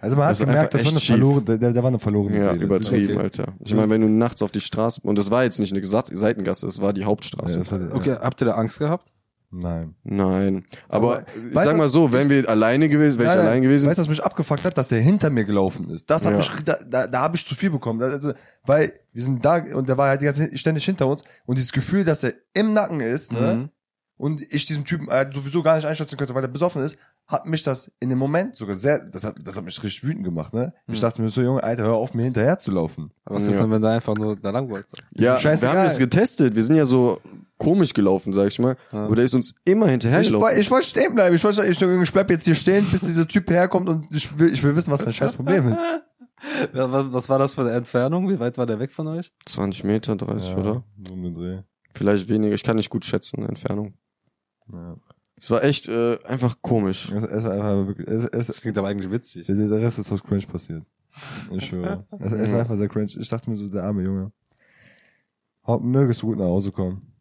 Also man hat ist gemerkt, das war eine verlorene, der, der war eine verlorene Ja, Seele. übertrieben, Okay. Alter. Ich meine, wenn du nachts auf die Straße, und das war jetzt nicht eine Seitengasse, es war die Hauptstraße. Ja, war Okay, habt ihr da Angst gehabt? Nein. Nein. Aber, Aber, ich sag mal so, wenn wir alleine gewesen, wäre ich allein gewesen. Weißt du, was mich abgefuckt hat, dass der hinter mir gelaufen ist. Das hat Ja. mich, da, da, da habe ich zu viel bekommen. Also, weil wir sind da und der war halt die ganze ständig hinter uns und dieses Gefühl, dass er im Nacken ist, ne? Mhm. Und ich diesen Typen äh, sowieso gar nicht einschätzen könnte, weil er besoffen ist, hat mich das in dem Moment sogar sehr, das hat, das hat mich richtig wütend gemacht, ne? Ich dachte mir so, Junge, Alter, hör auf, mir hinterher zu laufen. Aber was ist Ja. denn, wenn da einfach nur da lang wollte? ja, wir scheißegal. haben das getestet. Wir sind ja so komisch gelaufen, sag ich mal. Aber der ist uns immer Ich, hinterhergelaufen. woll- ich wollte stehen bleiben. Ich wollte, ich, ich bleib jetzt hier stehen, bis dieser Typ herkommt und ich will, ich will wissen, was sein scheiß Problem ist. Ja, was, was war das für eine Entfernung? Wie weit war der weg von euch? 20 Meter, 30, oder? So Dreh. Vielleicht weniger. Ich kann nicht gut schätzen, Entfernung. Ja. Es war echt äh, einfach komisch. Es, es war einfach wirklich, es, es, Das klingt aber eigentlich witzig. der der Rest ist aus Cringe passiert. Ich schwöre. Es, es war einfach sehr cringe. Ich dachte mir so, der arme Junge. Mögest du gut nach Hause kommen.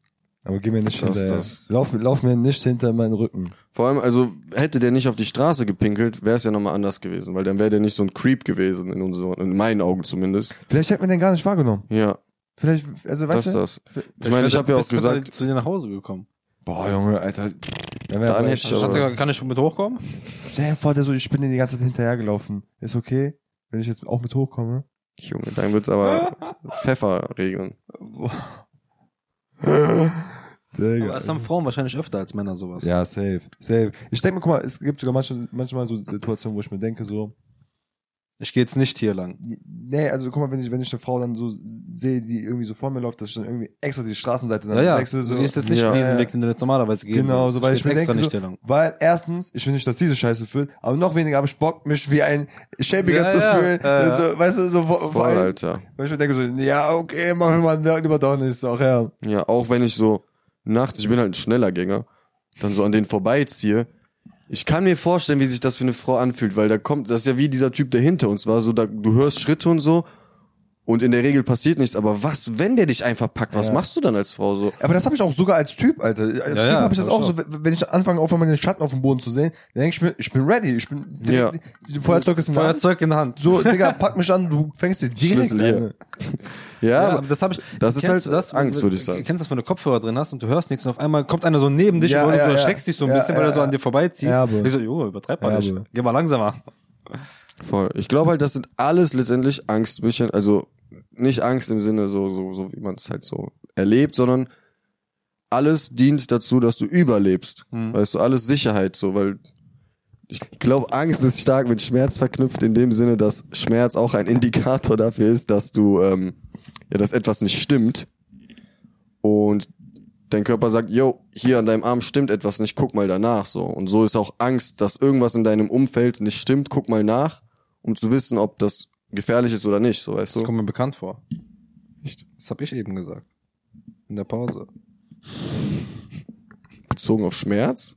Aber geh mir nicht Das, hinterher. das. Lauf, lauf mir nicht hinter meinen Rücken. Vor allem, also hätte der nicht auf die Straße gepinkelt, wäre es ja nochmal anders gewesen, weil dann wäre der nicht so ein Creep gewesen, in unseren, in meinen Augen zumindest. Vielleicht hätte man den gar nicht wahrgenommen. Ja, Vielleicht, also das weißt ist du? das. Ich meine, ich habe ja auch gesagt, zu dir nach Hause gekommen. Boah, Junge, Alter. Dann Dann hätte ich Also kann ich mit hochkommen? Stell dir vor, der so, ich bin den die ganze Zeit hinterhergelaufen. Ist okay, wenn ich jetzt auch mit hochkomme? Junge, dann wird's aber Pfeffer regnen. Digga. Aber es haben Frauen wahrscheinlich öfter als Männer sowas. Ja, safe, safe. Ich denke mir, guck mal, es gibt sogar manche, manchmal so Situationen, wo ich mir denke, so, Ich gehe jetzt nicht hier lang. nee, also guck mal, wenn ich, wenn ich eine Frau dann so sehe, die irgendwie so vor mir läuft, dass ich dann irgendwie extra die Straßenseite dann Ja, ja. wechsle, so. du gehst jetzt nicht Ja. diesen Weg, den du jetzt normalerweise gehst. Genau, so, weil ich, mir extra denke, nicht so, hier lang. weil erstens, ich will nicht, dass diese Scheiße fühlt, aber noch weniger habe ich Bock, mich wie ein Schäbiger Ja, zu ja, fühlen. ja. So, weißt du, so, Voll, allem, Alter. weil ich mir denke so, ja, okay, mach mal lieber doch nicht, so, ja. Ja, auch wenn ich so nachts, ich bin halt ein schneller Gänger, dann so an denen vorbeiziehe. Ich kann mir vorstellen, wie sich das für eine Frau anfühlt, weil da kommt, das ist ja wie dieser Typ, der hinter uns war, so da, du hörst Schritte und so und in der Regel passiert nichts, aber was, wenn der dich einfach packt, was Ja. machst du dann als Frau so? Aber das habe ich auch sogar als Typ, Alter. Als Typ ja, habe ich das hab auch so, wenn ich anfange, auf einmal den Schatten auf dem Boden zu sehen, dann denke ich mir, ich bin ready, ich bin, Ja. die, die Feuerzeug ist in der Hand. Feuerzeug in der Hand. So, Digga, pack mich an, du fängst dir direkt an. Ja, Ja, aber das habe ich. das ist kennst halt du das, Angst, würde ich sagen. Kennst du das, wenn du Kopfhörer drin hast und du hörst nichts und auf einmal kommt einer so neben dich Ja, und ja, du ja. erschreckst dich so ein Ja, bisschen, weil ja, er so ja. an dir vorbeizieht. Ja, aber- ich so, Junge, übertreib mal Ja, nicht. aber- Geh mal langsamer. Voll. Ich glaube halt, das sind alles letztendlich Angstmischen, also nicht Angst im Sinne so, so, so wie man es halt so erlebt, sondern alles dient dazu, dass du überlebst. Mhm. Weißt du, alles Sicherheit so, weil ich glaube, Angst ist stark mit Schmerz verknüpft in dem Sinne, dass Schmerz auch ein Indikator dafür ist, dass du, ähm, ja, dass etwas nicht stimmt. Und dein Körper sagt, yo, hier an deinem Arm stimmt etwas nicht, guck mal danach so. Und so ist auch Angst, dass irgendwas in deinem Umfeld nicht stimmt, guck mal nach, um zu wissen, ob das gefährlich ist oder nicht, so weißt Das du. kommt mir bekannt vor. Das habe ich eben gesagt. In der Pause. Bezogen auf Schmerz.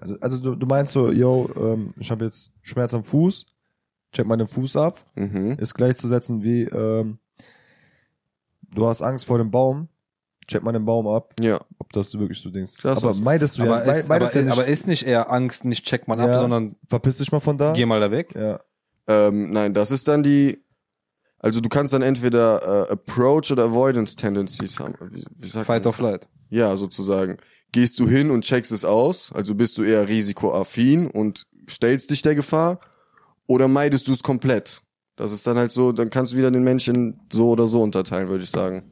Also, also du, du meinst so, yo, ähm, ich habe jetzt Schmerz am Fuß, check mal den Fuß ab, Mhm. ist gleichzusetzen wie, ähm, du hast Angst vor dem Baum, check mal den Baum ab, Ja. ob das du wirklich so denkst. Das aber ist- meidest du ja, Aber, mei- ist, meidest aber, ja nicht, aber ist nicht eher Angst, nicht check mal ab, Ja. sondern verpiss dich mal von da. geh mal da weg? Ja. Ähm, nein, das ist dann die, also du kannst dann entweder äh, Approach oder Avoidance Tendencies haben. Wie, wie Fight or flight. Ja, sozusagen. Gehst du hin und checkst es aus, also bist du eher risikoaffin und stellst dich der Gefahr, oder meidest du es komplett? Das ist dann halt so, dann kannst du wieder den Menschen so oder so unterteilen, würde ich sagen.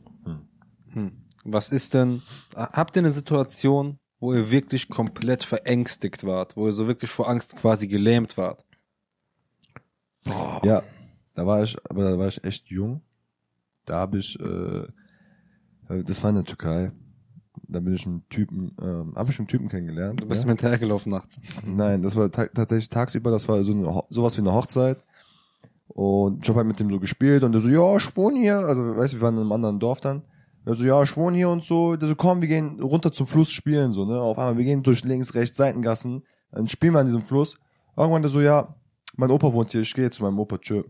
Hm. Was ist denn, habt ihr eine Situation, wo ihr wirklich komplett verängstigt wart, wo ihr so wirklich vor Angst quasi gelähmt wart? Ja, da war ich, aber da war ich echt jung. Da habe ich, äh, das war in der Türkei. Da bin ich einen Typen, ähm, habe ich einen Typen kennengelernt. Du bist ja? mir hinterhergelaufen nachts. Nein, das war ta tatsächlich tagsüber, das war so eine, sowas wie eine Hochzeit. Und ich hab halt mit dem so gespielt und der so, ja, ich wohne hier. Also, weißt du, wir waren in einem anderen Dorf dann. Der so, ja, ich wohne hier und so. Der so, komm, wir gehen runter zum Fluss spielen, so, ne. Auf einmal, wir gehen durch links, rechts, Seitengassen. Dann spielen wir an diesem Fluss. Irgendwann der so, ja, mein Opa wohnt hier, ich gehe jetzt zu meinem Opa, tschö.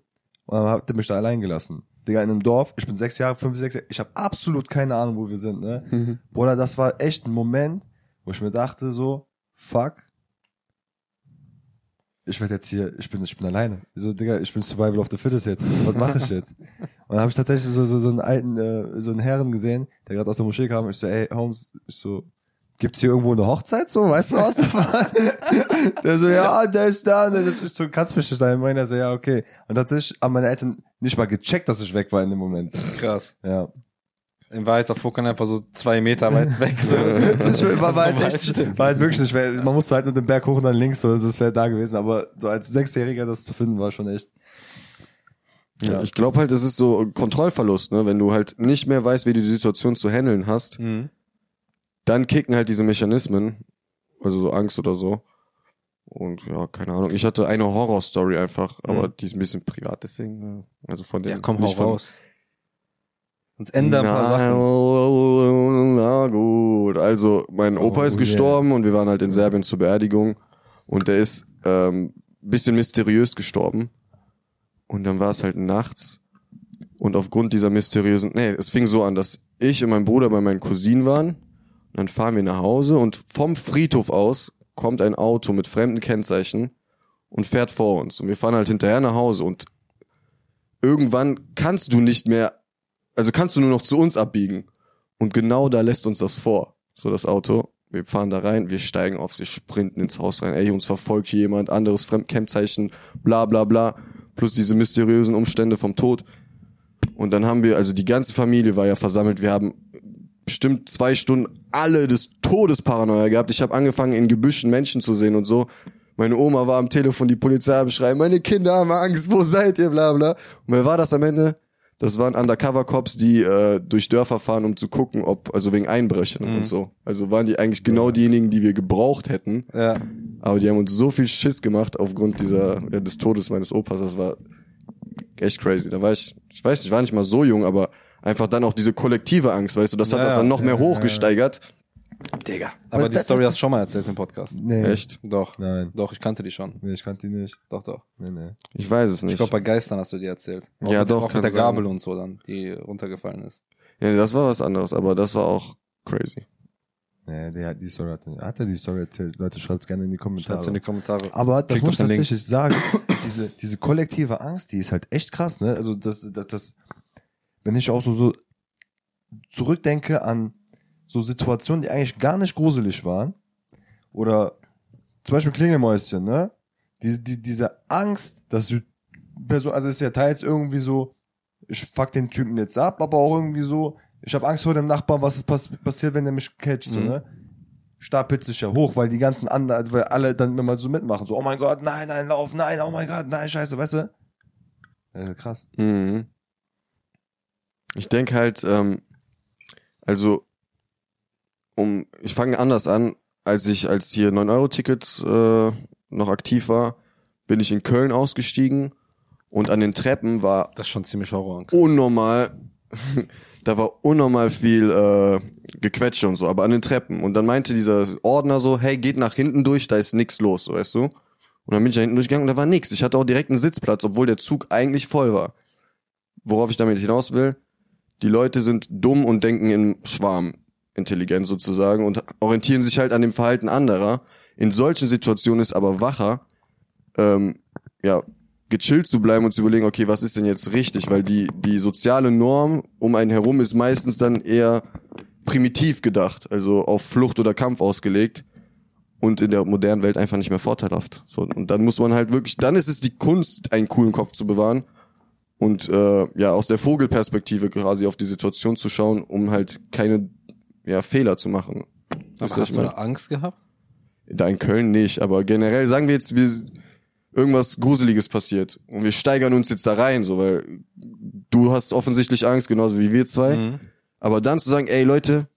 Und dann hat der mich da allein gelassen. Digga, in einem Dorf, ich bin sechs Jahre, fünf, sechs Jahre, ich habe absolut keine Ahnung, wo wir sind, ne? Bruder, das war echt ein Moment, wo ich mir dachte so, fuck, ich werde jetzt hier, ich bin, ich bin alleine. So, Digga, ich bin Survival of the Fittest jetzt. So, was mache ich jetzt? Und dann habe ich tatsächlich so, so, so einen alten, äh, so einen Herren gesehen, der gerade aus der Moschee kam. Ich so, ey, Holmes, ich so, gibt's hier irgendwo eine Hochzeit so? Weißt du was? der so, ja, der ist da. Und der ist so, nicht sein. Und er so, ja, okay. Und tatsächlich haben meine Eltern nicht mal gecheckt, dass ich weg war in dem Moment. Krass. Ja. In Wahrheit war Furkan einfach so zwei Meter weit weg. So. Das war, war, halt echt, war halt wirklich nicht schwer. Man musste halt mit dem Berg hoch und dann links, so, das wäre da gewesen. Aber so als Sechsjähriger das zu finden, war schon echt. Ja. Ich glaube halt, es ist so Kontrollverlust, ne? Wenn du halt nicht mehr weißt, wie du die Situation zu handeln hast, Mhm. Dann kicken halt diese Mechanismen, also so Angst oder so. Und ja, keine Ahnung. Ich hatte eine Horrorstory einfach, aber die ist ein bisschen privat, deswegen, also von dem. Ja, komm, hau raus. Uns ändern ein paar na, Sachen. Na gut. Also, mein Opa Oh, ist yeah. gestorben und wir waren halt in Serbien zur Beerdigung. Und der ist ähm, bisschen mysteriös gestorben. Und dann war es halt nachts. Und aufgrund dieser mysteriösen, nee, es fing so an, dass ich und mein Bruder bei meinen Cousinen waren. Dann fahren wir nach Hause und vom Friedhof aus kommt ein Auto mit fremden Kennzeichen und fährt vor uns. Und wir fahren halt hinterher nach Hause und irgendwann kannst du nicht mehr, also kannst du nur noch zu uns abbiegen. Und genau da lässt uns das vor. So das Auto. Wir fahren da rein, wir steigen auf, sie sprinten ins Haus rein. Ey, uns verfolgt hier jemand, anderes Fremdkennzeichen, bla bla bla. Plus diese mysteriösen Umstände vom Tod. Und dann haben wir, also die ganze Familie war ja versammelt. Wir haben bestimmt zwei Stunden alle des Todes Paranoia gehabt. Ich habe angefangen, in Gebüschen Menschen zu sehen und so. Meine Oma war am Telefon, die Polizei am Schreien, meine Kinder haben Angst, wo seid ihr, bla bla. Und wer war das am Ende? Das waren Undercover-Cops, die äh, durch Dörfer fahren, um zu gucken, ob, also wegen Einbrüchen und so. Also waren die eigentlich genau diejenigen, die wir gebraucht hätten. Ja. Aber die haben uns so viel Schiss gemacht aufgrund dieser, ja, des Todes meines Opas. Das war echt crazy. Da war ich, ich weiß, ich war nicht mal so jung, aber einfach dann auch diese kollektive Angst, weißt du, das hat Ja, das dann noch ja, mehr ja, hochgesteigert. Digga. Aber die das- Story hast du schon mal erzählt im Podcast. Nee. Echt? Doch. Nein. Doch, ich kannte die schon. Nee, ich kannte die nicht. Doch, doch. Nee, nee. Ich weiß es Ich nicht. glaube, bei Geistern hast du die erzählt. Auch Ja, mit, doch, Auch mit der sein. Gabel und so dann, die runtergefallen ist. ja, das war was anderes, aber das war auch crazy. Nee, der hat die Story hat, hat er die Story erzählt. Leute, schreibt's gerne in die Kommentare. Schreib's in die Kommentare. Aber das Klickt muss ich den Link. tatsächlich sagen, diese, diese kollektive Angst, die ist halt echt krass, ne? Also das, das, das, wenn ich auch so, so zurückdenke an so Situationen, die eigentlich gar nicht gruselig waren, oder zum Beispiel Klingelmäuschen, ne? Die, die, diese Angst, dass du Person, also ist ja teils irgendwie so, ich fuck den Typen jetzt ab, aber auch irgendwie so, ich habe Angst vor dem Nachbarn, was ist pass passiert, wenn der mich catcht, so, Mhm. ne? stapelt sich ja hoch, weil die ganzen anderen, also weil alle dann immer so mitmachen, so, oh mein Gott, nein, nein, lauf, nein, oh mein Gott, nein, scheiße, weißt du? Ja, krass. Mhm. Ich denke halt, ähm, also, um, ich fange anders an, als ich, als hier 9-Euro-Ticket äh, noch aktiv war, bin ich in Köln ausgestiegen und an den Treppen war Das ist schon ziemlich Horror. unnormal, da war unnormal viel äh, Gequetsche und so, aber an den Treppen. Und dann meinte dieser Ordner so, hey, geht nach hinten durch, da ist nix los, so weißt du. Und dann bin ich da hinten durchgegangen und da war nix. Ich hatte auch direkt einen Sitzplatz, obwohl der Zug eigentlich voll war. Worauf ich damit hinaus will, die Leute sind dumm und denken in Schwarmintelligenz sozusagen und orientieren sich halt an dem Verhalten anderer. In solchen Situationen ist aber wacher, ähm, ja, gechillt zu bleiben und zu überlegen, okay, was ist denn jetzt richtig? Weil die, die soziale Norm um einen herum ist meistens dann eher primitiv gedacht, also auf Flucht oder Kampf ausgelegt und in der modernen Welt einfach nicht mehr vorteilhaft. So, und dann muss man halt wirklich, dann ist es die Kunst, einen coolen Kopf zu bewahren und äh, ja, aus der Vogelperspektive quasi auf die Situation zu schauen, um halt keine ja, Fehler zu machen. Aber hast du da Angst gehabt? Da in Köln nicht, aber generell sagen wir jetzt, wir irgendwas Gruseliges passiert und wir steigern uns jetzt da rein, so weil du hast offensichtlich Angst, genauso wie wir zwei. Mhm. Aber dann zu sagen, ey Leute,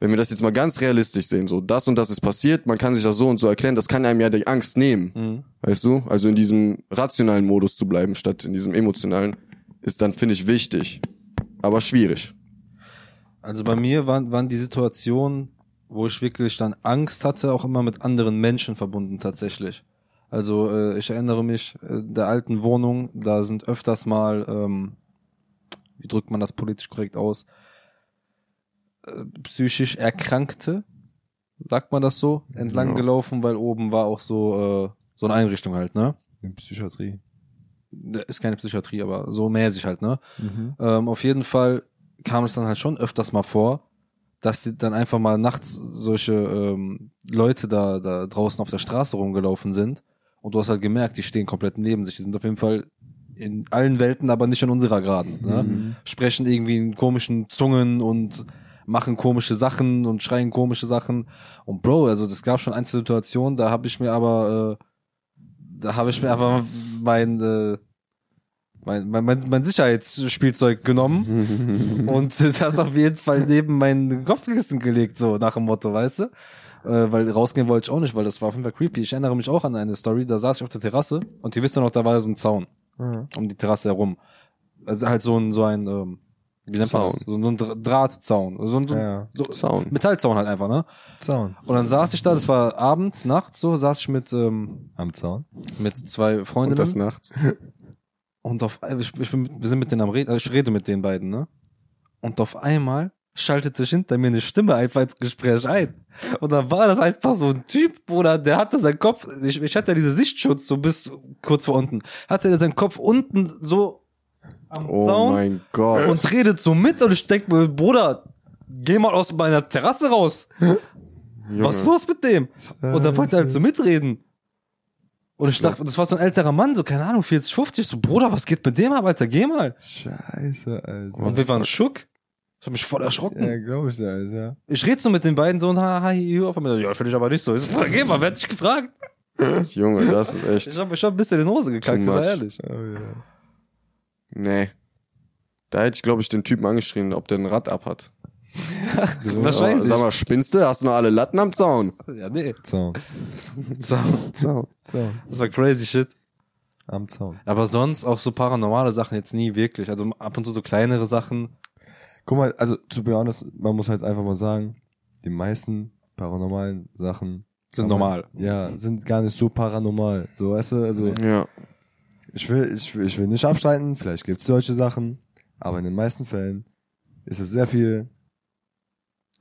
wenn wir das jetzt mal ganz realistisch sehen, so das und das ist passiert, man kann sich das so und so erklären, das kann einem ja die Angst nehmen. Mhm. weißt du? Also in diesem rationalen Modus zu bleiben, statt in diesem emotionalen, ist dann, finde ich, wichtig. Aber schwierig. Also bei mir waren, waren die Situationen, wo ich wirklich dann Angst hatte, auch immer mit anderen Menschen verbunden tatsächlich. Also äh, ich erinnere mich äh, der alten Wohnung, da sind öfters mal, ähm, wie drückt man das politisch korrekt aus, psychisch Erkrankte, sagt man das so, entlang Ja. gelaufen, weil oben war auch so äh, so eine Einrichtung halt, ne? Psychiatrie. Ist keine Psychiatrie, aber so mäßig halt, ne? Ähm, auf jeden Fall kam es dann halt schon öfters mal vor, dass die dann einfach mal nachts solche ähm, Leute da, da draußen auf der Straße rumgelaufen sind. Und du hast halt gemerkt, die stehen komplett neben sich. Die sind auf jeden Fall in allen Welten, aber nicht in unserer Graden. Ne? Sprechen irgendwie in komischen Zungen und machen komische Sachen und schreien komische Sachen. Und Bro, also das gab schon eine Situation, da habe ich mir aber, äh, da habe ich mir aber mein, äh, mein, mein, mein, Sicherheitsspielzeug genommen und das auf jeden Fall neben mein Kopfkissen gelegt, so nach dem Motto, weißt du? Äh, weil rausgehen wollte ich auch nicht, weil das war auf jeden Fall creepy. Ich erinnere mich auch an eine Story, da saß ich auf der Terrasse und ihr wisst ja noch, da war so ein Zaun um die Terrasse herum. Also halt so ein, so ein, ähm, wie nennt man das? So ein Dra- Drahtzaun. So ein, so ein Ja. so Zaun. Metallzaun halt einfach, ne? Zaun. Und dann saß ich da, das war abends, nachts so, saß ich mit, ähm, Am Zaun. mit zwei Und Freundinnen. das nachts. Und auf ich, ich bin, wir sind mit denen am Reden, also ich rede mit den beiden, ne? Und auf einmal schaltet sich hinter mir eine Stimme einfach ins Gespräch ein. Und dann war das einfach so ein Typ, Bruder, der hatte seinen Kopf, ich, ich hatte ja diese Sichtschutz so bis kurz vor unten, hatte der seinen Kopf unten so am Oh Zaun mein Gott. und redet so mit und ich denk mir, Bruder, geh mal aus meiner Terrasse raus. Was ist los mit dem? Und dann wollte er halt so mitreden. Und ich dachte, das war so ein älterer Mann, so, keine Ahnung, 40, 50, so, Bruder, was geht mit dem ab, Alter, geh mal. Scheiße, Alter. Und wir waren schock. Ich hab mich voll erschrocken. ja, glaub ich Alter. Ich rede so mit den beiden so und ha, ha, hier auf einmal, ja, finde ich aber nicht so. Ich so, Bruder, geh mal, wer hat dich gefragt? Junge, das ist Ich echt. hab, ich hab ein bisschen in die Hose gekackt, sei much. ehrlich. Oh, ja. Nee. Da hätte ich, glaube ich, den Typen angeschrien, ob der ein Rad ab hat. Wahrscheinlich. Sag mal, spinnst du? Hast du noch alle Latten am Zaun? Ja, nee. Zaun. So, Zaun. Zaun. das war crazy shit. Am Zaun. Aber sonst auch so paranormale Sachen jetzt nie wirklich. Also ab und zu so kleinere Sachen. Guck mal, also, to be honest, man muss halt einfach mal sagen, die meisten paranormalen Sachen Sind kann man- normal. Ja, sind gar nicht so paranormal. So, weißt du, also, Ja. Ich will, ich will, ich will nicht abstreiten, vielleicht gibt's solche Sachen, aber in den meisten Fällen ist es sehr viel,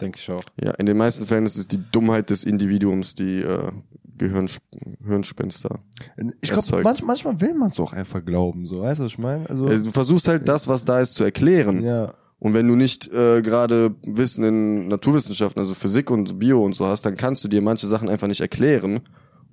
Denke ich auch. Ja, in den meisten Fällen ist es die Dummheit des Individuums, die äh, Gehirns Hirnspinster. ich glaube, manch, manchmal will man es auch einfach glauben, so, weißt du, was ich meine? Also, Äh, Du versuchst halt das, was da ist, zu erklären. ja, Und wenn du nicht äh, gerade Wissen in Naturwissenschaften, also Physik und Bio und so hast, dann kannst du dir manche Sachen einfach nicht erklären.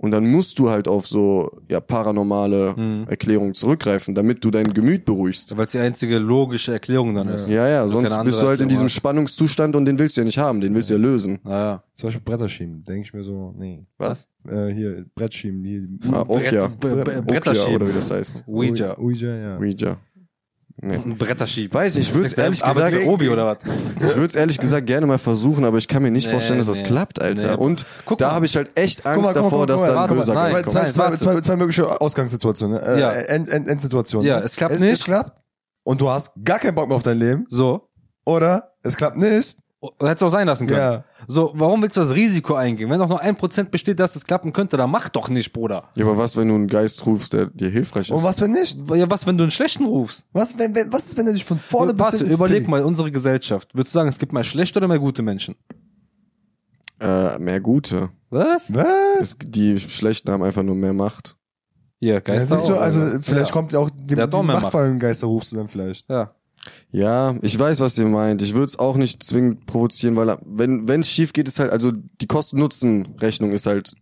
Und dann musst du halt auf so ja paranormale Mhm. Erklärungen zurückgreifen, damit du dein Gemüt beruhigst. Weil es die einzige logische Erklärung dann ist. Ja, ja, Also sonst bist du halt in diesem Spannungszustand und den willst du ja nicht haben, den willst du ja lösen. Naja. zum Beispiel Bretter schieben, denke ich mir so, nee. Was? Äh, hier, Brett schieben, hier. Ah, Okia. Brett- Bre- Bretter Okia, schieben. oder wie das heißt. Ouija. Ouija, ja. Ouija. Nee. Ein Bretter schieben. Weiß ich, ich würde es ehrlich gesagt, Obi oder was? ich würde es ehrlich gesagt gerne mal versuchen, aber ich kann mir nicht Nee, vorstellen, dass das nee. klappt, Alter. Und Guck da habe ich halt echt Angst mal, davor, mal, dass da ein böser nein, kommt. zwei, zwei, zwei, zwei mögliche Ausgangssituationen. Ne? Äh, Ja. End, End, Endsituationen. Ja, ne? es klappt es, nicht. Es klappt und du hast gar keinen Bock mehr auf dein Leben. So. Oder es klappt nicht. Hättest du auch sein lassen können. Ja. So, warum willst du das Risiko eingehen? Wenn doch nur ein Prozent besteht, dass es klappen könnte, dann mach doch nicht, Bruder. Ja, aber was, wenn du einen Geist rufst, der dir hilfreich ist? Und was wenn nicht? Ja, was, wenn du einen schlechten rufst? Was, wenn, wenn, was ist, wenn er dich von vorne bis Warte, überleg mal, unsere Gesellschaft. Würdest du sagen, es gibt mehr schlechte oder mehr gute Menschen? Äh, mehr Gute. Was? Was? Es, die Schlechten haben einfach nur mehr Macht. Ja, Ja, Geister. siehst du, auch, also Alter. vielleicht ja. kommt ja auch die, Der die Macht. machtvollen Geister rufst du dann vielleicht. Ja. Ja, ich weiß, was ihr meint. Ich würde es auch nicht zwingend provozieren, weil wenn wenn es schief geht, ist halt, also die Kosten-Nutzen-Rechnung ist halt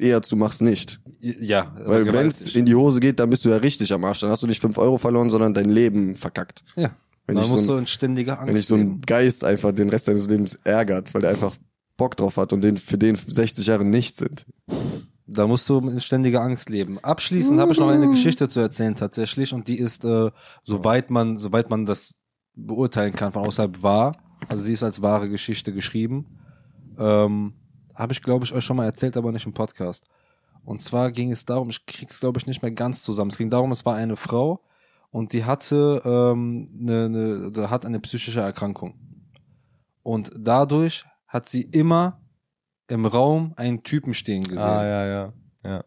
eher zu mach's nicht. Ja. Weil wenn es in die Hose geht, dann bist du ja richtig am Arsch. Dann hast du nicht fünf Euro verloren, sondern dein Leben verkackt. Ja. Wenn Dann ich, musst so du ein, in ständiger Angst wenn ich so einen Geist einfach den Rest deines Lebens ärgert, weil der einfach Bock drauf hat und den für den 60 Jahre nichts sind. Da musst du in ständiger Angst leben. Abschließend habe ich noch eine Geschichte zu erzählen tatsächlich und die ist, äh, soweit man, soweit man das beurteilen kann von außerhalb wahr. Also sie ist als wahre Geschichte geschrieben. Ähm, habe ich glaube ich euch schon mal erzählt, aber nicht im Podcast. Und zwar ging es darum, ich krieg's glaube ich nicht mehr ganz zusammen. Es ging darum, es war eine Frau und die hatte ähm, eine, eine, oder hat eine psychische Erkrankung. Und dadurch hat sie immer im Raum einen Typen stehen gesehen. Ah, ja, ja. Ja.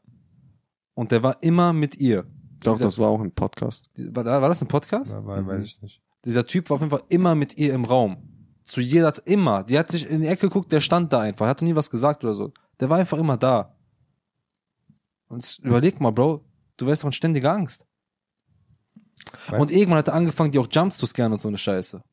Und der war immer mit ihr. Doch, Dieser- das war auch ein Podcast. War, war das ein Podcast? Ja, weil, weiß ich nicht. Dieser Typ war auf jeden Fall immer mit ihr im Raum. Zu jeder, immer. Die hat sich in die Ecke geguckt, der stand da einfach. Hat nie was gesagt oder so. Der war einfach immer da. Und überleg mal, Bro, du wärst doch in ständiger Angst. Weißt- Und irgendwann hat er angefangen, die auch Jumps zu scannen und so eine Scheiße.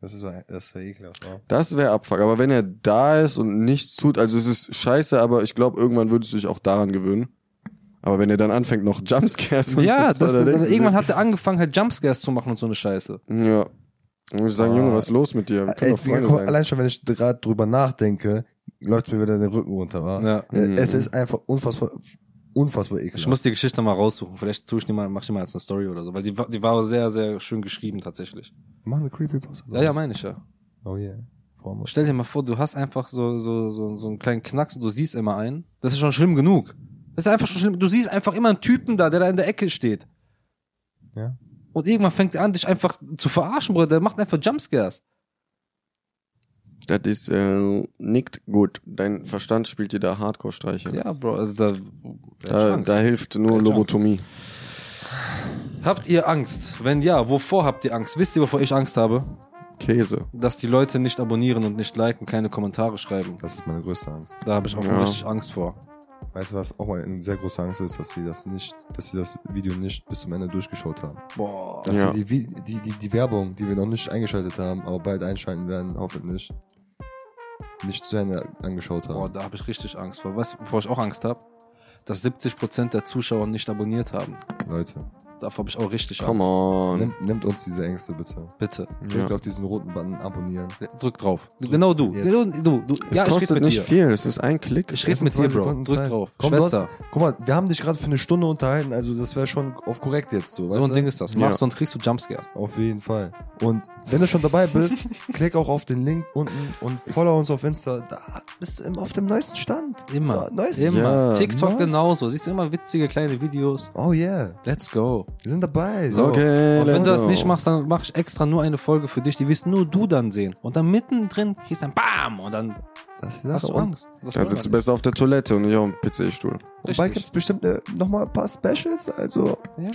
Das ist, so- das ist ja ekelhaft. Ja. Das wäre Abfuck. Aber wenn er da ist und nichts tut, also es ist scheiße, aber ich glaube, irgendwann würdest du dich auch daran gewöhnen. Aber wenn er dann anfängt, noch Jumpscares und Ja, so, das, das, du irgendwann dir- hat er angefangen, halt Jumpscares zu machen und so eine Scheiße. Ja. Und ich sagen, Ah. Junge, was ist los mit dir? Wir können Ey, doch Freunde sein. allein schon, wenn ich gerade drüber nachdenke, läuft mir wieder den Rücken runter, wa? Ja. Äh, Es ist einfach unfassbar, unfassbar ekelhaft. Ich muss die Geschichte mal raussuchen. Vielleicht tue ich die mal, mach ich die mal als eine Story oder so, weil die, war- die war sehr, sehr schön geschrieben tatsächlich. Machen wir Creepypasta. Ja, ja, meine ich ja. Oh yeah. Stell dir mal vor, du hast einfach so, so, so, so einen kleinen Knacks und du siehst immer einen. Das ist schon schlimm genug. Das ist einfach schon schlimm. Du siehst einfach immer einen Typen da, der da in der Ecke steht. Ja. Und irgendwann fängt er an, dich einfach zu verarschen, Bruder. Der macht einfach Jumpscares. Das ist äh, nicht gut. Dein Verstand spielt dir da Hardcore-Streiche. Ja, Bro, also da, Da, da hilft nur Keine Chance. Lobotomie. Habt ihr Angst? Wenn ja, wovor habt ihr Angst? Wisst ihr, wovor ich Angst habe? Käse. Dass die Leute nicht abonnieren und nicht liken, keine Kommentare schreiben. Das ist meine größte Angst. Da habe ich auch Ja. richtig Angst vor. Weißt du, was auch mal eine sehr große Angst ist, dass sie das nicht, dass sie das Video nicht bis zum Ende durchgeschaut haben. Boah. Dass Ja. sie die, die, die, die Werbung, die wir noch nicht eingeschaltet haben, aber bald einschalten werden, hoffentlich, nicht zu Ende angeschaut haben. Boah, da habe ich richtig Angst vor. Weißt du, wovor ich auch Angst habe? Dass 70% der Zuschauer nicht abonniert haben. Leute, Davor habe ich auch richtig Come Angst. on. nimmt, nimmt uns diese Ängste bitte. Bitte. Drückt Ja. auf diesen roten Button abonnieren. Drück drauf. Genau du. Yes. Genau du. du. Es ja, ich kostet nicht dir. viel. Es ist ein Klick. Ich rede mit dir, Bro. Sekunden Drück Zeit. drauf. Komm, du Schwester. Hast, guck mal, wir haben dich gerade für eine Stunde unterhalten, also das wäre schon auf korrekt jetzt so. So ein du? Ding ist das. Mach, Ja. sonst kriegst du Jumpscares. Auf jeden Fall. Und wenn du schon dabei bist, klick auch auf den Link unten und follow uns auf Insta. Da bist du immer auf dem neuesten Stand. Immer. Da, neuesten Immer. Ja. TikTok Was? genauso. Siehst du immer witzige kleine Videos. Oh yeah. Let's go. Wir sind dabei. So. Okay, Und wenn du das go. nicht machst, dann mache ich extra nur eine Folge für dich. Die wirst nur du dann sehen. Und dann mittendrin kriegst du dann BAM! Und dann Das ist hast du Angst. Das wir sitzt besser auf der Toilette und nicht auf dem PC-Stuhl. und bald Richtig. gibt's bestimmt äh, noch mal ein paar Specials. Also Ja.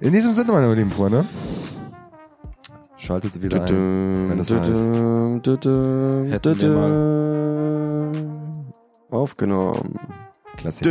in diesem Sinne, meine lieben Freunde, schaltet wieder ein. wenn es heißt- Hätten wir Aufgenommen. Klassiker.